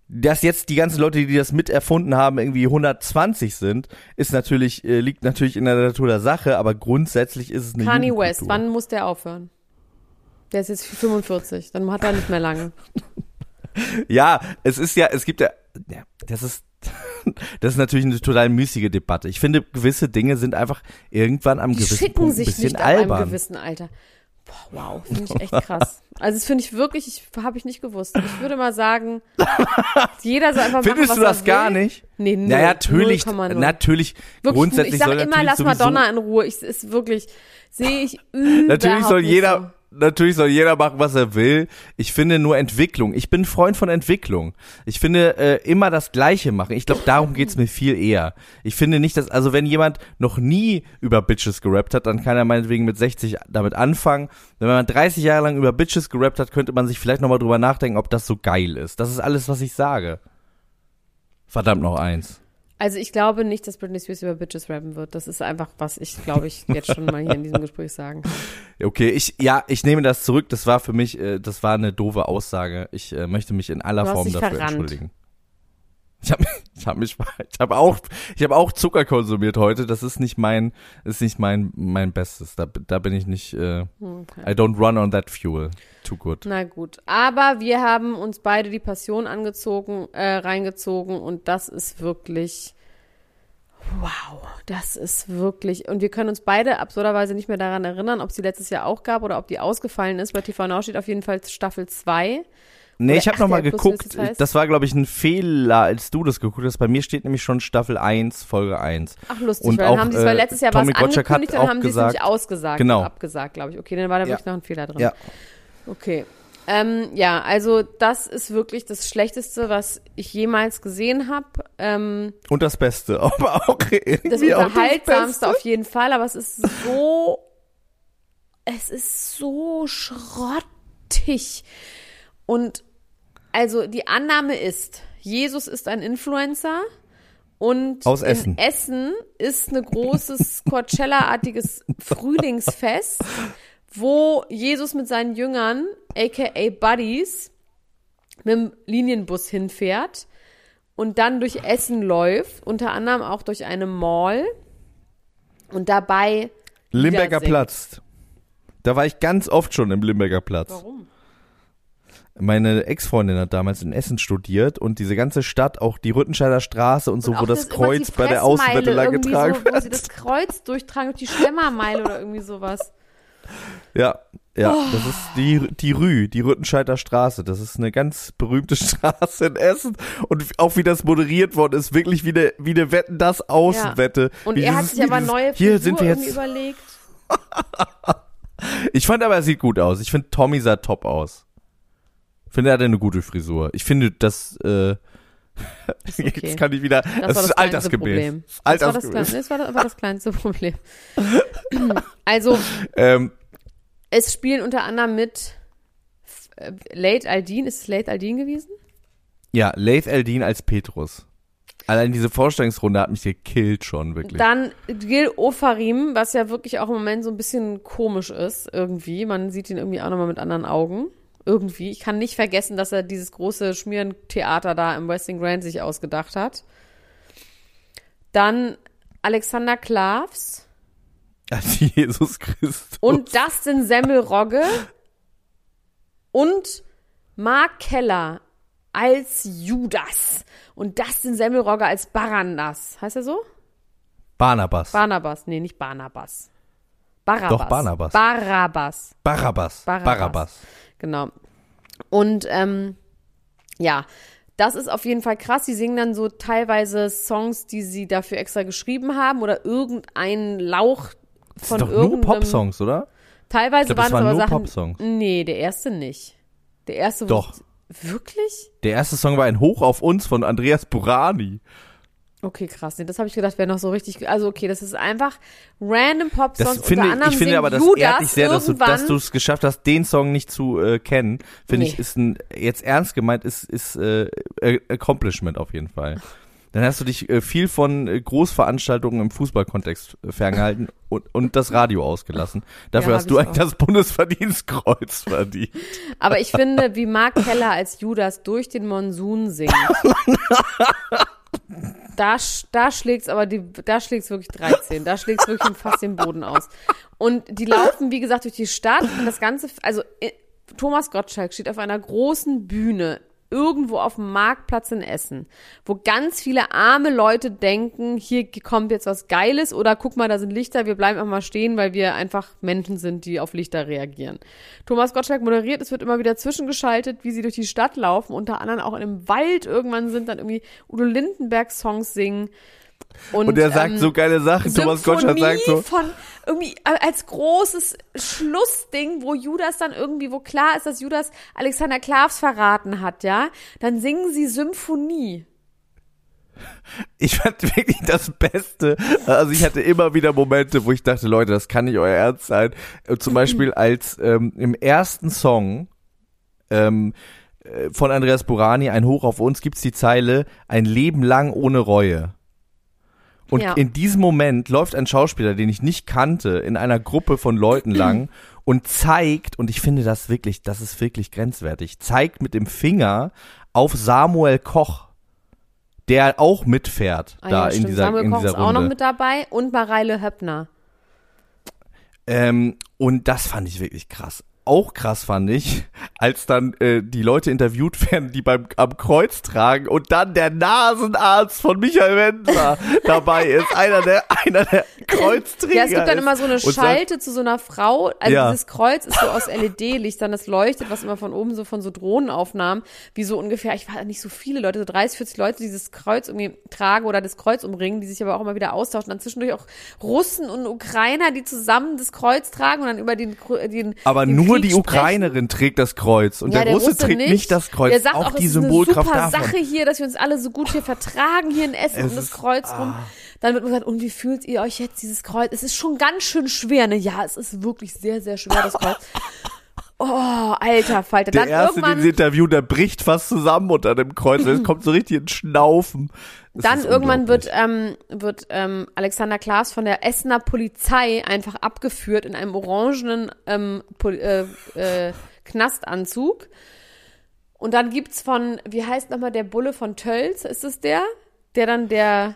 Dass jetzt die ganzen Leute, die das miterfunden haben, irgendwie 120 sind, ist natürlich, äh, liegt natürlich in der Natur der Sache, aber grundsätzlich ist es eine Kanye Jugendkultur. West, wann muss der aufhören? Der ist jetzt 45, dann hat er nicht mehr lange. Ja, es ist ja, es gibt ja, ja das ist, das ist natürlich eine total müßige Debatte. Ich finde, gewisse Dinge sind einfach irgendwann am Die gewissen schicken Punkt ein sich bisschen nicht ab einem albern. gewissen Alter. Boah, wow, finde ich echt krass. Also das finde ich wirklich, ich habe ich nicht gewusst. Ich würde mal sagen, jeder soll einfach machen, Findest was du das gar nicht? Nee, null, Ja, natürlich, 0,0. natürlich, Wirklich, grundsätzlich ich sage soll immer, lass Madonna in Ruhe. Ich ist wirklich, sehe ich überhaupt Natürlich soll jeder, natürlich soll jeder machen, was er will. Ich finde nur Entwicklung. Ich bin Freund von Entwicklung. Ich finde äh, immer das Gleiche machen. Ich glaube, darum geht's mir viel eher. Ich finde nicht, dass, also wenn jemand noch nie über Bitches gerappt hat, dann kann er meinetwegen mit 60 damit anfangen. Wenn man 30 Jahre lang über Bitches gerappt hat, könnte man sich vielleicht nochmal drüber nachdenken, ob das so geil ist. Das ist alles, was ich sage. Verdammt noch eins. Also ich glaube nicht, dass Britney Spears über Bitches rappen wird. Das ist einfach, was ich, glaube ich, jetzt schon mal hier in diesem Gespräch sagen kann. Okay, ich ja, ich nehme das zurück. Das war für mich, äh, das war eine doofe Aussage. Ich äh, möchte mich in aller Form dafür verrannt. entschuldigen. Ich habe ich hab mich ich habe auch ich habe auch Zucker konsumiert heute. Das ist nicht mein ist nicht mein mein Bestes. Da da bin ich nicht äh, Okay. I don't run on that fuel. Too good. Na gut. Aber wir haben uns beide die Passion angezogen, äh, reingezogen und das ist wirklich. Wow, das ist wirklich. Und wir können uns beide absurderweise nicht mehr daran erinnern, ob sie letztes Jahr auch gab oder ob die ausgefallen ist. Bei TV Now steht auf jeden Fall Staffel 2. Nee, Oder ich habe noch mal RTL Plus, wie geguckt. heißt. Das war, glaube ich, ein Fehler, als du das geguckt hast. Bei mir steht nämlich schon Staffel 1, Folge 1. Ach, lustig, Und weil dann auch, haben sie es, weil äh, letztes Jahr war es angekündigt, dann auch haben sie es nämlich ausgesagt Genau. abgesagt, glaube ich. Okay, dann war da Ja. wirklich noch ein Fehler drin. Ja. Okay. Ähm, ja, also das ist wirklich das Schlechteste, was ich jemals gesehen habe. Ähm, Und das Beste, aber auch das Unterhaltsamste auf jeden Fall, aber es ist so, es ist so schrottig. Und also die Annahme ist, Jesus ist ein Influencer und Aus in Essen. Essen ist ein großes Coachella-artiges Frühlingsfest, wo Jesus mit seinen Jüngern, aka Buddies, mit dem Linienbus hinfährt und dann durch Essen läuft, unter anderem auch durch eine Mall und dabei Limberger. Platz. Da war ich ganz oft schon im Limberger Platz. Warum? Meine Ex-Freundin hat damals in Essen studiert und diese ganze Stadt, auch die Rüttenscheider Straße und so, Und wo das immer Kreuz bei der Außenwette lang getragen so, Wo sie wird. das Kreuz durchtragen, durch die Schlemmermeile oder irgendwie sowas. Ja, ja, Oh. das ist die, die Rü, die Rüttenscheider Straße. Das ist eine ganz berühmte Straße in Essen. Und auch wie das moderiert worden ist, wirklich wie eine, wie eine Wetten, das Außenwette. Und Wie er hat dieses- sich wie aber neue Hier sind wir jetzt. überlegt. Ich fand aber, er sieht gut aus. Ich finde, Tommy sah top aus. Finde, er hatte eine gute Frisur. Ich finde, das, äh, Ist okay. jetzt kann ich wieder, Das, das, ist das kleinste altersgemäß. Problem. Das ist Das war das, Altersgemäß. das war das kleinste Problem. Also, Ähm, es spielen unter anderem mit äh, Late Aldin. Ist es Late Aldin gewesen? ja, Laith Eldin als Petrus. Allein diese Vorstellungsrunde hat mich gekillt schon, wirklich. Dann Gil Ofarim, was ja wirklich auch im Moment so ein bisschen komisch ist, irgendwie. Man sieht ihn irgendwie auch nochmal mit anderen Augen. Irgendwie. Ich kann nicht vergessen, dass er dieses große Schmierentheater da im Westing Grand sich ausgedacht hat. Dann Alexander Klavs Als Jesus Christus. und Dustin Semmelrogge und Mark Keller als Judas und Dustin Semmelrogge als Barandas. Heißt er so? Barnabas. Barnabas. Nee, nicht Barnabas. Barabbas. Doch, Barnabas. Barabbas. Barabbas. Barabbas. Barabbas. Genau. Und ähm, ja, das ist auf jeden Fall krass. Sie singen dann so teilweise Songs, die sie dafür extra geschrieben haben oder irgendein Lauch Das von sind doch nur irgendeinem. Popsongs, oder? Teilweise Ich glaub, das waren es waren aber nur Sachen. Popsongs. Nee, der erste nicht. Der erste Doch. Wirklich? Der erste Song war ein Hoch auf uns von Andreas Burani. Okay, krass. Nee, das habe ich gedacht, wäre noch so richtig. Also okay, das ist einfach random Pop-Songs. Das finde ich, ich finde aber, das ehrt dich sehr, dass du dass du es geschafft hast, den Song nicht zu äh, kennen. Finde Nee. ich, ist ein, jetzt ernst gemeint, ist, ist äh, äh, Accomplishment auf jeden Fall. Dann hast du dich äh, viel von äh, Großveranstaltungen im Fußballkontext äh, ferngehalten und, und das Radio ausgelassen. Dafür Ja, hast du ich eigentlich das Bundesverdienstkreuz verdient. Aber ich finde, wie Mark Keller als Judas durch den Monsun singt. Da, da schlägt's aber die, da schlägt's wirklich 13. Da schlägt's wirklich fast den Boden aus. Und die laufen, wie gesagt, durch die Stadt und das Ganze, also äh, Thomas Gottschalk steht auf einer großen Bühne irgendwo auf dem Marktplatz in Essen, wo ganz viele arme Leute denken, hier kommt jetzt was Geiles oder guck mal, da sind Lichter, wir bleiben einfach mal stehen, weil wir einfach Menschen sind, die auf Lichter reagieren. Thomas Gottschalk moderiert, es wird immer wieder zwischengeschaltet, wie sie durch die Stadt laufen, unter anderem auch in einem Wald irgendwann sind, dann irgendwie Udo Lindenberg Songs singen. Und, Und er sagt ähm, so geile Sachen. Thomas Gottschalk Symphonie sagt so, von irgendwie äh, als großes Schlussding, wo Judas dann irgendwie, wo klar ist, dass Judas Alexander Klavs verraten hat, ja, dann singen sie Symphonie. ich fand wirklich das Beste. Also ich hatte immer wieder Momente, wo ich dachte, Leute, das kann nicht euer Ernst sein. Äh, Zum Beispiel als ähm, im ersten Song ähm, äh, von Andreas Burani, ein Hoch auf uns, gibt's die Zeile, ein Leben lang ohne Reue. Und Ja. in diesem Moment läuft ein Schauspieler, den ich nicht kannte, in einer Gruppe von Leuten lang und zeigt, und ich finde das wirklich, das ist wirklich grenzwertig, zeigt mit dem Finger auf Samuel Koch, der auch mitfährt Ah da ja, in stimmt. dieser, Samuel in Koch dieser ist auch noch Runde. mit dabei und Mareile Höppner. Ähm, und das fand ich wirklich krass. Auch krass fand ich, als dann äh, die Leute interviewt werden, die beim am Kreuz tragen und dann der Nasenarzt von Michael Wendler dabei ist, einer der einer der Kreuzträger. Ja, es gibt dann immer so eine und sagt, Schalte zu so einer Frau. Also Ja. dieses Kreuz ist so aus LED-Lichtern, das leuchtet, was immer von oben so von so Drohnenaufnahmen, wie so ungefähr, ich war nicht so viele Leute, so 30, 40 Leute, die dieses Kreuz irgendwie tragen oder das Kreuz umringen, die sich aber auch immer wieder austauschen. Dann zwischendurch auch Russen und Ukrainer, die zusammen das Kreuz tragen und dann über den, den aber den nur Krieg die sprechen. Ukrainerin trägt das Kreuz und Ja, der, Russe, trägt nicht. das Kreuz. Der sagt auch auch, die ist eine Symbolkraft super davon. Sache hier, dass wir uns alle so gut hier vertragen hier in Essen Es um das ist- Kreuz rum. ah. Dann wird mir gesagt, und wie fühlt ihr euch jetzt dieses Kreuz? Es ist schon ganz schön schwer, ne? Ja, es ist wirklich sehr, sehr schwer, das Kreuz. Oh, alter Falter. Der Dann erste, den sie interviewen, der bricht fast zusammen unter dem Kreuz. Es kommt so richtig ins Schnaufen. Es dann irgendwann wird, ähm, wird ähm, Alexander Klaas von der Essener Polizei einfach abgeführt in einem orangenen ähm, Pol äh, äh, Knastanzug. Und dann gibt's von, wie heißt nochmal der Bulle von Tölz? Ist es der? Der dann der,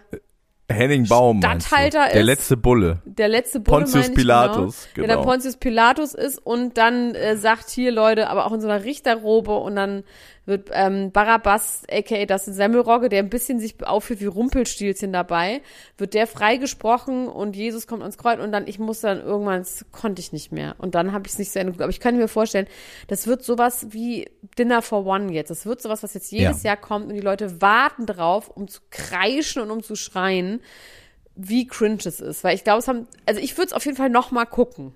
Henning Baum. du? Statthalter Der ist- letzte Bulle. der letzte Bulle, Pontius ich, Pilatus, genau. Der genau. dann Pontius Pilatus ist und dann äh, sagt hier Leute, aber auch in so einer Richterrobe und dann wird ähm, Barabbas, aka das Semmelrogge, der ein bisschen sich aufführt wie Rumpelstilzchen dabei, wird der freigesprochen und Jesus kommt ans Kreuz und dann, ich musste dann irgendwann, das konnte ich nicht mehr und dann habe ich es nicht zu Ende geguckt. Aber ich kann mir vorstellen, das wird sowas wie Dinner for One jetzt. Das wird sowas, was jetzt jedes Ja. Jahr kommt und die Leute warten drauf, um zu kreischen und um zu schreien wie cringe es ist. Weil ich glaube, es haben, also ich würde es auf jeden Fall noch mal gucken.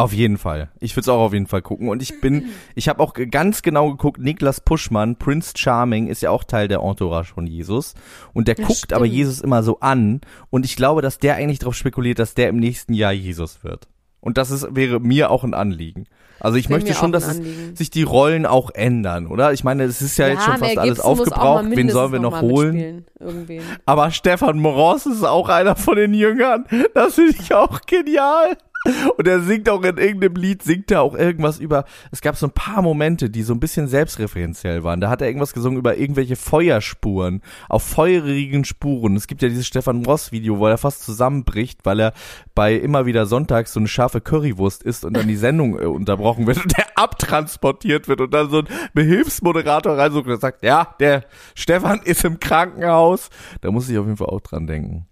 Auf jeden Fall. Ich würde es auch auf jeden Fall gucken. Und ich bin, ich habe auch ganz genau geguckt, Niklas Puschmann, Prince Charming, ist ja auch Teil der Entourage von Jesus. Und der Ja, guckt stimmt. aber Jesus immer so an. Und ich glaube, dass der eigentlich darauf spekuliert, dass der im nächsten Jahr Jesus wird. Und das ist, wäre mir auch ein Anliegen. Also ich möchte schon, dass es sich die Rollen auch ändern, oder? Ich meine, es ist ja, jetzt schon fast alles aufgebraucht. Wen sollen wir noch mal holen? Aber Stefan Moros ist auch einer von den Jüngern. Das finde ich auch genial. Und er singt auch in irgendeinem Lied, singt er auch irgendwas über, es gab so ein paar Momente, die so ein bisschen selbstreferenziell waren. Da hat er irgendwas gesungen über irgendwelche Feuerspuren, auf feurigen Spuren. Es gibt ja dieses Stefan Moros Video, wo er fast zusammenbricht, weil er bei immer wieder sonntags so eine scharfe Currywurst isst und dann die Sendung äh, unterbrochen wird und der abtransportiert wird und dann so ein Behilfsmoderator reinsucht und sagt, ja, der Stefan ist im Krankenhaus. Da muss ich auf jeden Fall auch dran denken.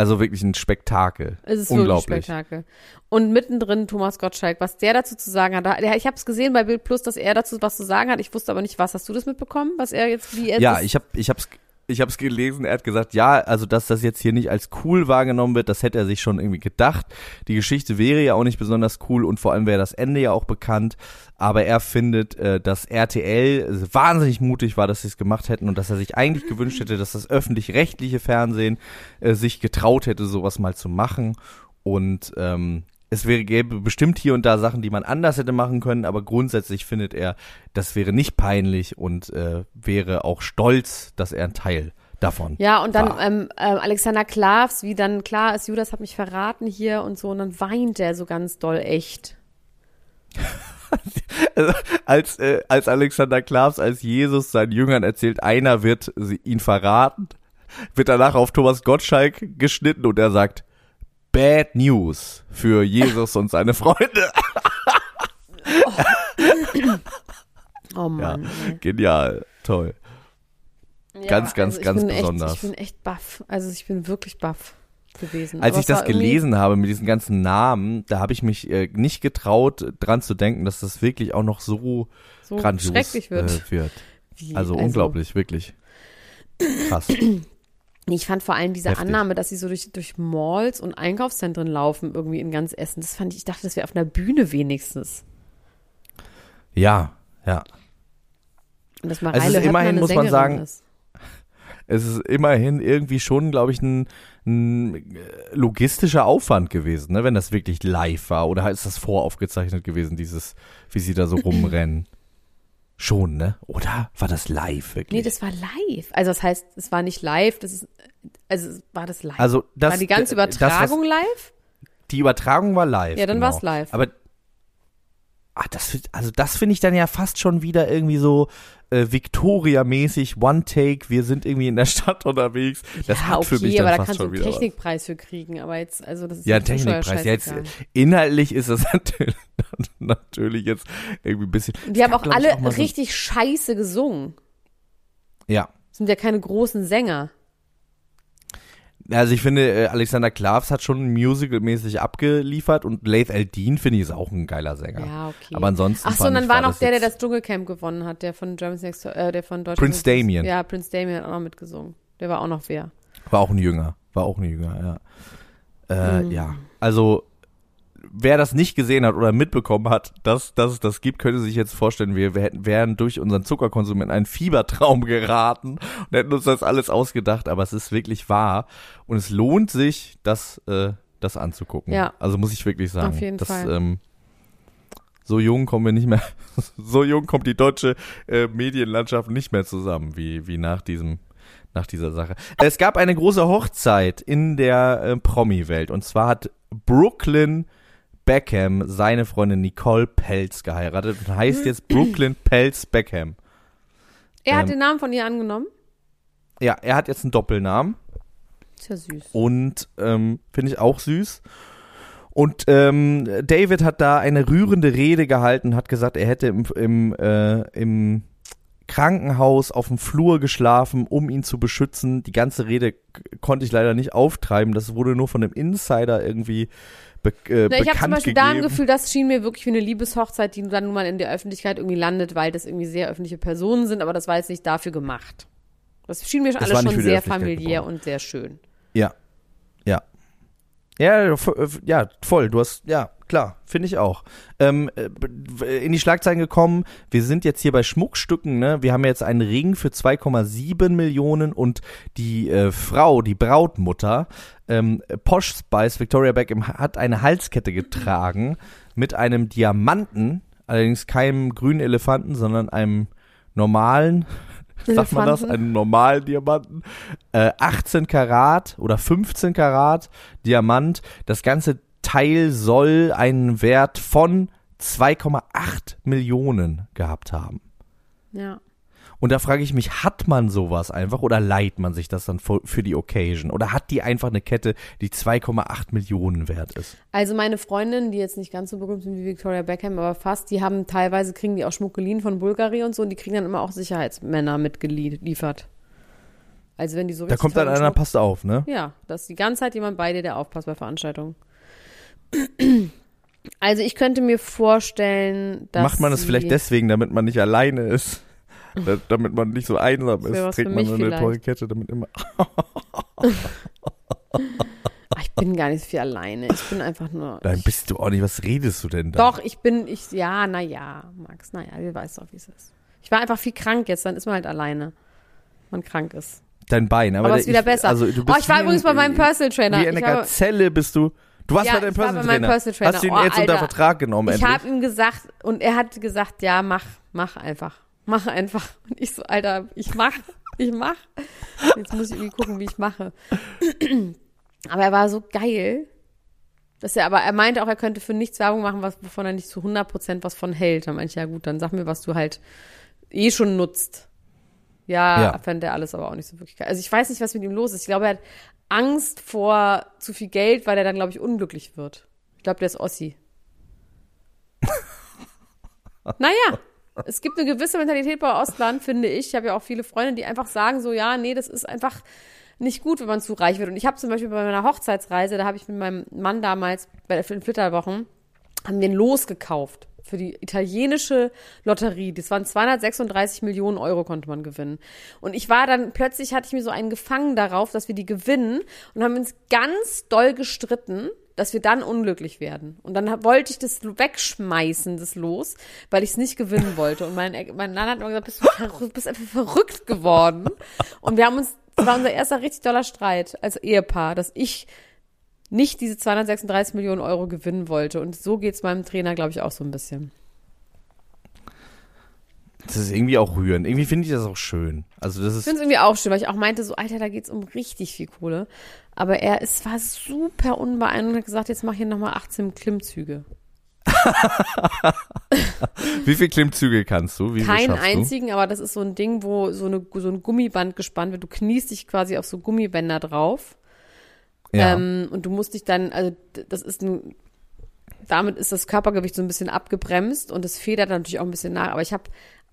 Also wirklich ein Spektakel. Es ist Unglaublich. wirklich Spektakel. Und mittendrin Thomas Gottschalk, was der dazu zu sagen hat. Ich habe es gesehen bei Bild Plus, dass er dazu was zu sagen hat. Ich wusste aber nicht, was. Hast du das mitbekommen? Was er jetzt, wie er Ja, ich habe ich hab's ich hab's gelesen, er hat gesagt, ja, also dass das jetzt hier nicht als cool wahrgenommen wird, das hätte er sich schon irgendwie gedacht. Die Geschichte wäre ja auch nicht besonders cool und vor allem wäre das Ende ja auch bekannt, aber er findet, äh, dass RTL wahnsinnig mutig war, dass sie es gemacht hätten und dass er sich eigentlich gewünscht hätte, dass das öffentlich-rechtliche Fernsehen äh, sich getraut hätte, sowas mal zu machen und ähm, es wäre, gäbe bestimmt hier und da Sachen, die man anders hätte machen können, aber grundsätzlich findet er, das wäre nicht peinlich und äh, wäre auch stolz, dass er ein Teil davon. Ja, und dann ähm, ähm, Alexander Klavs, wie dann klar ist, Judas hat mich verraten hier und so, und dann weint er so ganz doll echt. Als, äh, als Alexander Klavs, als Jesus seinen Jüngern erzählt, einer wird ihn verraten, wird danach auf Thomas Gottschalk geschnitten und er sagt, Bad News für Jesus und seine Freunde. Oh Mann. ey. Genial, toll. Ja, Ganz, ganz, ich ganz bin echt, besonders. Ich bin echt baff. Also ich bin wirklich baff gewesen. Als Aber ich das gelesen habe mit diesen ganzen Namen, da habe ich mich äh, nicht getraut, dran zu denken, dass das wirklich auch noch so, so grandios schrecklich wird. Äh, wird. Wie? Also, unglaublich, wirklich. Krass. Nee, Ich fand vor allem diese Heftig. Annahme, dass sie so durch, durch Malls und Einkaufszentren laufen, irgendwie in ganz Essen. Das fand ich, ich dachte, das wäre auf einer Bühne wenigstens. Ja, ja. Und dass Es ist Mareile Höppner immerhin, muss man sagen, ist. Es ist immerhin irgendwie schon, glaube ich, ein, ein äh, logistischer Aufwand gewesen, ne, wenn das wirklich live war. Oder ist das voraufgezeichnet gewesen, dieses, wie sie da so rumrennen? Schon, ne? Oder war das live wirklich? Nee, das war live. Also das heißt, es war nicht live, das ist, also war das live? also das, war die ganze das, Übertragung live? Die Übertragung war live. Ja, dann genau. war's live. Aber, Ah, das, also das finde ich dann ja fast schon wieder irgendwie so äh, Victoria-mäßig, One Take, wir sind irgendwie in der Stadt unterwegs. Das ja, hat okay, für mich aber dann da fast kannst du einen was. Technikpreis für kriegen, aber jetzt, also das ist Ja, Zuschauer Technikpreis. Jetzt, inhaltlich ist es natürlich, natürlich jetzt irgendwie ein bisschen. Die haben gab, auch alle auch mal so- richtig scheiße gesungen. Ja. Sind ja keine großen Sänger. Also ich finde, äh, Alexander Klavs hat schon musicalmäßig abgeliefert und Laith Eldin finde ich ist auch ein geiler Sänger. Ja, okay. Aber ansonsten Ach so, und dann war noch der, der das Dschungelcamp gewonnen hat, der von Germany's Next, Top- äh, der von Deutschland. Prince Damien. Ja, Prince Damien hat auch noch mitgesungen. Der war auch noch wer. War auch ein Jünger. War auch ein Jünger, ja. Äh, Mhm. Ja. Also, wer das nicht gesehen hat oder mitbekommen hat, dass, dass es das gibt, könnte sich jetzt vorstellen, wir, wir hätten, wären durch unseren Zuckerkonsum in einen Fiebertraum geraten und hätten uns das alles ausgedacht, aber es ist wirklich wahr. Und es lohnt sich, das, äh, das anzugucken. Ja. Also muss ich wirklich sagen. Auf jeden das, Fall. Ähm, so jung kommen wir nicht mehr, so jung kommt die deutsche äh, Medienlandschaft nicht mehr zusammen, wie, wie nach diesem nach dieser Sache. Es gab eine große Hochzeit in der äh, Promi-Welt und zwar hat Brooklyn Beckham seine Freundin Nicole Pelz geheiratet und heißt jetzt Brooklyn Pelz Beckham. Er hat Ähm, den Namen von ihr angenommen. Ja, er hat jetzt einen Doppelnamen Ist ja süß. und ähm, finde ich auch süß. Und ähm, David hat da eine rührende Rede gehalten, hat gesagt, er hätte im, im, äh, im Krankenhaus auf dem Flur geschlafen, um ihn zu beschützen. Die ganze Rede konnte ich leider nicht auftreiben. Das wurde nur von einem Insider irgendwie be äh, Na, ich habe zum Beispiel da ein. Gefühl, das schien mir wirklich wie eine Liebeshochzeit, die dann nun mal in der Öffentlichkeit irgendwie landet, weil das irgendwie sehr öffentliche Personen sind, aber das war jetzt nicht dafür gemacht. Das schien mir Das alles schon sehr familiär gebaut. und sehr schön. Ja. Ja. Ja, ja, voll. Du hast, ja, klar, finde ich auch. Ähm, äh, in die Schlagzeilen gekommen, wir sind jetzt hier bei Schmuckstücken, ne? Wir haben jetzt einen Ring für 2,7 Millionen und die äh, Frau, die Brautmutter, ähm, Posh Spice, Victoria Beckham, hat eine Halskette getragen mit einem Diamanten, allerdings keinem grünen Elefanten, sondern einem normalen, sagt man das, einen normalen Diamanten, äh, 18 Karat oder 15 Karat Diamant. Das ganze Teil soll einen Wert von 2,8 Millionen gehabt haben. Ja. Und da frage ich mich, hat man sowas einfach oder leiht man sich das dann für die Occasion? Oder hat die einfach eine Kette, die 2,8 Millionen wert ist? Also meine Freundinnen, die jetzt nicht ganz so berühmt sind wie Victoria Beckham, aber fast, die haben teilweise, kriegen die auch Schmuck geliehen von Bulgari und so und die kriegen dann immer auch Sicherheitsmänner mitgeliefert. Also wenn die so Da kommt dann einer, passt auf, ne? Ja, dass die ganze Zeit jemand bei dir, der aufpasst bei Veranstaltungen. Also ich könnte mir vorstellen, dass Macht man das vielleicht deswegen, damit man nicht alleine ist? Da, damit man nicht so einsam ist, trägt man so eine vielleicht. teure Kette, damit immer. Ach, ich bin gar nicht so viel alleine. Ich bin einfach nur. Nein, bist du auch nicht. Was redest du denn da? doch, ich bin, ich, ja, naja, Max, naja, ihr weißt doch, wie es ist. Ich war einfach viel krank jetzt, dann ist man halt alleine. Man krank ist. Dein Bein. Aber, Aber der- ist wieder ich, besser. Also, du Oh, bist ich war übrigens bei meinem Personal Trainer. Wie eine Ich habe- Gazelle bist du. Du warst Ja, bei deinem ich war Personal Trainer. Personal. Hast du ihn Oh, jetzt unter Alter. Vertrag genommen, Ich endlich? habe ihm gesagt und er hat gesagt, ja, mach, mach einfach. Mach einfach. Und ich so, Alter, ich mach, ich mach. Jetzt muss ich irgendwie gucken, wie ich mache. Aber er war so geil, dass er, aber er meinte auch, er könnte für nichts Werbung machen, was, wovon er nicht zu 100% was von hält. Dann meinte ich, ja gut, dann sag mir, was du halt eh schon nutzt. Ja, Ja. fand er alles aber auch nicht so wirklich geil. Also ich weiß nicht, was mit ihm los ist. Ich glaube, er hat Angst vor zu viel Geld, weil er dann, glaube ich, unglücklich wird. Ich glaube, der ist Ossi. naja, es gibt eine gewisse Mentalität bei Ostland, finde ich. Ich habe ja auch viele Freunde, die einfach sagen so, ja, nee, das ist einfach nicht gut, wenn man zu reich wird. Und ich habe zum Beispiel bei meiner Hochzeitsreise, da habe ich mit meinem Mann damals bei den Flitterwochen, haben wir ein Los gekauft für die italienische Lotterie. Das waren 236 Millionen Euro konnte man gewinnen. Und ich war dann, plötzlich hatte ich mir so einen gefangen darauf, dass wir die gewinnen und haben uns ganz doll gestritten, dass wir dann unglücklich werden. Und dann wollte ich das wegschmeißen, das Los, weil ich es nicht gewinnen wollte. Und mein, mein Mann hat immer gesagt, bist du bist einfach verrückt geworden. Und wir haben uns, das war unser erster richtig doller Streit als Ehepaar, dass ich nicht diese 236 Millionen Euro gewinnen wollte. Und so geht's meinem Trainer, glaube ich, auch so ein bisschen. Das ist irgendwie auch rührend. Irgendwie finde ich das auch schön. Also das Ich ist finde es irgendwie auch schön, weil ich auch meinte, so, Alter, da geht's um richtig viel Kohle. Aber er es war super unbeeindruckt und hat gesagt, jetzt mach hier nochmal 18 Klimmzüge. Wie viel Klimmzüge kannst du? Wie Keinen du? einzigen, aber das ist so ein Ding, wo so, eine, so ein Gummiband gespannt wird. Du kniest dich quasi auf so Gummibänder drauf. Ja. Ähm, und du musst dich dann, also das ist ein, damit ist das Körpergewicht so ein bisschen abgebremst und es federt natürlich auch ein bisschen nach. Aber ich habe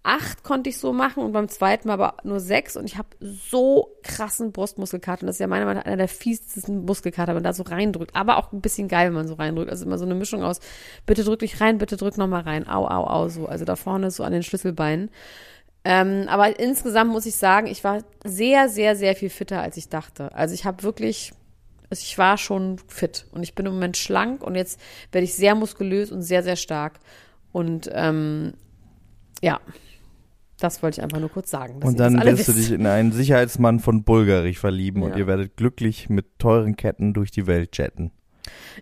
acht konnte ich so machen und beim zweiten Mal aber nur sechs und ich habe so krassen Brustmuskelkater. Und das ist ja meiner Meinung nach einer der fiesesten Muskelkater, wenn man da so reindrückt. Aber auch ein bisschen geil, wenn man so reindrückt. Also immer so eine Mischung aus, bitte drück dich rein, bitte drück nochmal rein. Au, au, au, so. Also da vorne so an den Schlüsselbeinen. Ähm, aber insgesamt muss ich sagen, ich war sehr, sehr, sehr viel fitter, als ich dachte. Also ich habe wirklich, also ich war schon fit und ich bin im Moment schlank und jetzt werde ich sehr muskulös und sehr, sehr stark. Und ähm, ja, das wollte ich einfach nur kurz sagen. Und dann wirst du dich in einen Sicherheitsmann von Bulgarich verlieben und Ja. ihr werdet glücklich mit teuren Ketten durch die Welt jetten.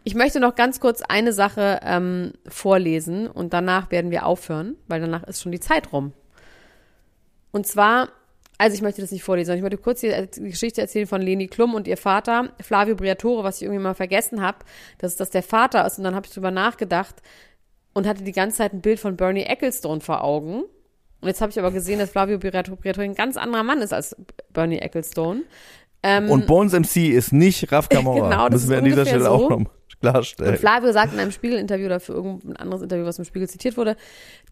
Ich möchte noch ganz kurz eine Sache ähm, vorlesen und danach werden wir aufhören, weil danach ist schon die Zeit rum. Und zwar, also ich möchte das nicht vorlesen, sondern ich möchte kurz die, die Geschichte erzählen von Leni Klum und ihr Vater, Flavio Briatore, was ich irgendwie mal vergessen habe, dass das der Vater ist. Und dann habe ich drüber nachgedacht und hatte die ganze Zeit ein Bild von Bernie Ecclestone vor Augen. Und jetzt habe ich aber gesehen, dass Flavio Briatore Briatore ein ganz anderer Mann ist als Bernie Ecclestone. Ähm, Und Bones MC ist nicht Raf Kamora. Genau, das Müssen wir ist an dieser Stelle auch so. Klarstellen. Und Flavio sagt in einem Spiegel-Interview oder für irgendein anderes Interview, was im Spiegel zitiert wurde,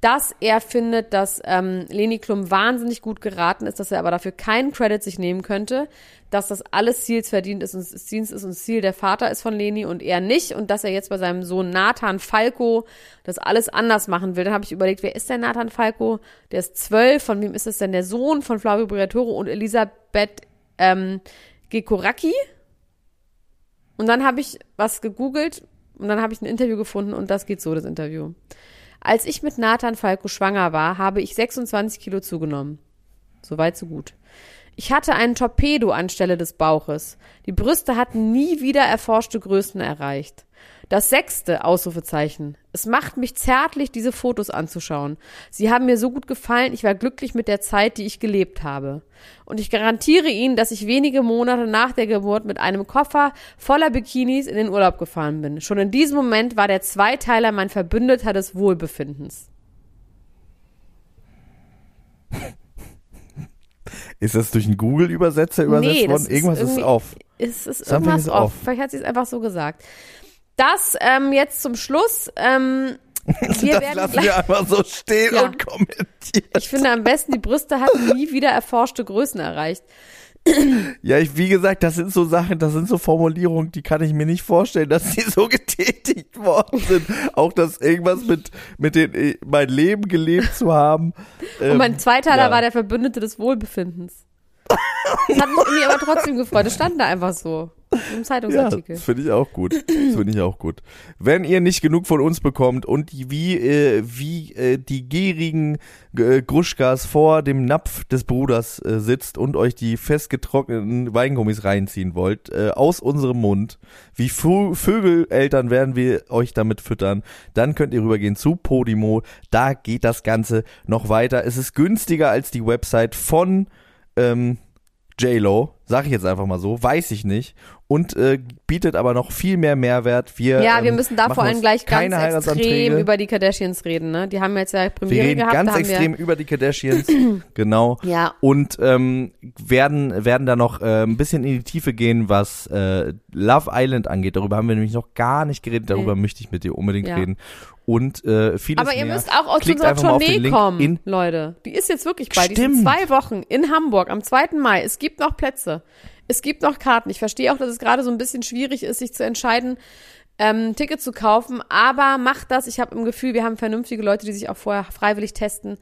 dass er findet, dass ähm, Leni Klum wahnsinnig gut geraten ist, dass er aber dafür keinen Credit sich nehmen könnte, dass das alles Ziels verdient ist und Dienst ist und Ziel der Vater ist von Leni und er nicht und dass er jetzt bei seinem Sohn Nathan Falco das alles anders machen will. Dann habe ich überlegt, wer ist der Nathan Falco? Der ist zwölf, von wem ist das denn der Sohn von Flavio Briatore und Elisabeth ähm, Gekoraki? Und dann habe ich was gegoogelt und dann habe ich ein Interview gefunden und das geht so, das Interview. Als ich mit Nathan Falco schwanger war, habe ich 26 Kilo zugenommen. Soweit, so gut. Ich hatte einen Torpedo anstelle des Bauches. Die Brüste hatten nie wieder erforschte Größen erreicht. Das sechste Ausrufezeichen. Es macht mich zärtlich, diese Fotos anzuschauen. Sie haben mir so gut gefallen, ich war glücklich mit der Zeit, die ich gelebt habe. Und ich garantiere Ihnen, dass ich wenige Monate nach der Geburt mit einem Koffer voller Bikinis in den Urlaub gefahren bin. Schon in diesem Moment war der Zweiteiler mein Verbündeter des Wohlbefindens. Ist das durch einen Google-Übersetzer übersetzt Nee, worden? ist Irgendwas ist irgendwie- auf. Es ist Something irgendwas is off. off. Vielleicht hat sie es einfach so gesagt. Das ähm, jetzt zum Schluss. Ähm, wir das lassen wir einfach so stehen Ja. und kommentieren. ich finde am besten, die Brüste hatten nie wieder erforschte Größen erreicht. Ja, ich, wie gesagt, das sind so Sachen, das sind so Formulierungen, die kann ich mir nicht vorstellen, dass die so getätigt worden sind. Auch das irgendwas mit, mit den, äh, mein Leben gelebt zu haben. Und mein Ähm, Zweiteiler ja. war der Verbündete des Wohlbefindens. Das hat mich irgendwie aber trotzdem gefreut. Das stand da einfach so. Im Ja, Zeitungsartikel. das finde ich auch gut. Das finde ich auch gut. Wenn ihr nicht genug von uns bekommt und wie, äh, wie äh, die gierigen äh, Gruschkas vor dem Napf des Bruders äh, sitzt und euch die festgetrockneten Weingummis reinziehen wollt, äh, aus unserem Mund, wie Vö Vögeleltern werden wir euch damit füttern, dann könnt ihr rübergehen zu Podimo. Da geht das Ganze noch weiter. Es ist günstiger als die Website von ähm, J-Lo, sag ich jetzt einfach mal so, weiß ich nicht. Und äh, bietet aber noch viel mehr Mehrwert. Wir, Ja, wir ähm, müssen da vor allem gleich ganz extrem über die Kardashians reden. Ne? Die haben jetzt ja wir Premiere reden gehabt. ganz extrem über die Kardashians, genau. Wir, ja, Und ähm, werden werden da noch äh, ein bisschen in die Tiefe gehen, was äh, Love Island angeht. Darüber haben wir nämlich noch gar nicht geredet. Darüber möchte ich mit dir unbedingt Ja. reden. Und äh, vieles Aber ihr mehr. müsst auch aus Klickt unserer Tournee kommen, Leute. Die ist jetzt wirklich bald. Die sind zwei Wochen in Hamburg am 2. Mai. Es gibt noch Plätze. Es gibt noch Karten. Ich verstehe auch, dass es gerade so ein bisschen schwierig ist, sich zu entscheiden, ähm, ein Ticket zu kaufen. Aber macht das. Ich habe im Gefühl, wir haben vernünftige Leute, die sich auch vorher freiwillig testen.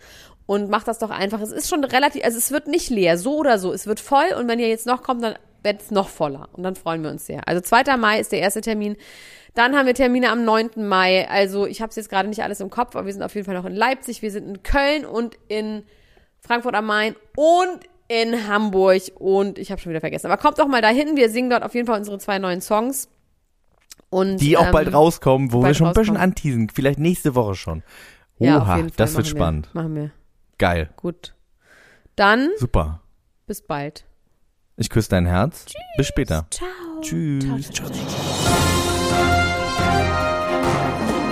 Und macht das doch einfach. Es ist schon relativ, also es wird nicht leer, so oder so. Es wird voll und wenn ihr jetzt noch kommt, dann wird es noch voller. Und dann freuen wir uns sehr. Also 2. Mai ist der erste Termin. Dann haben wir Termine am 9. Mai. Also ich habe es jetzt gerade nicht alles im Kopf, aber wir sind auf jeden Fall noch in Leipzig, wir sind in Köln und in Frankfurt am Main und in Hamburg und ich habe schon wieder vergessen. Aber kommt doch mal dahin, wir singen dort auf jeden Fall unsere zwei neuen Songs. Und, die auch ähm, bald rauskommen, wo wir bald schon ein bisschen rauskommen. anteasen. Vielleicht nächste Woche schon. Oha, Ja, das wird machen spannend. Wir, machen wir. Geil. Gut. Dann Super. bis bald. Ich küsse dein Herz. Bis später. Ciao. Tschüss. Ciao, ciao, ciao.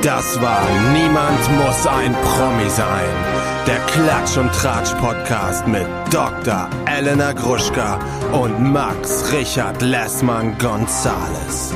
Das war Niemand muss ein Promi sein. Der Klatsch und Tratsch Podcast mit Dr. Elena Gruschka und Max Richard Lessmann Gonzales.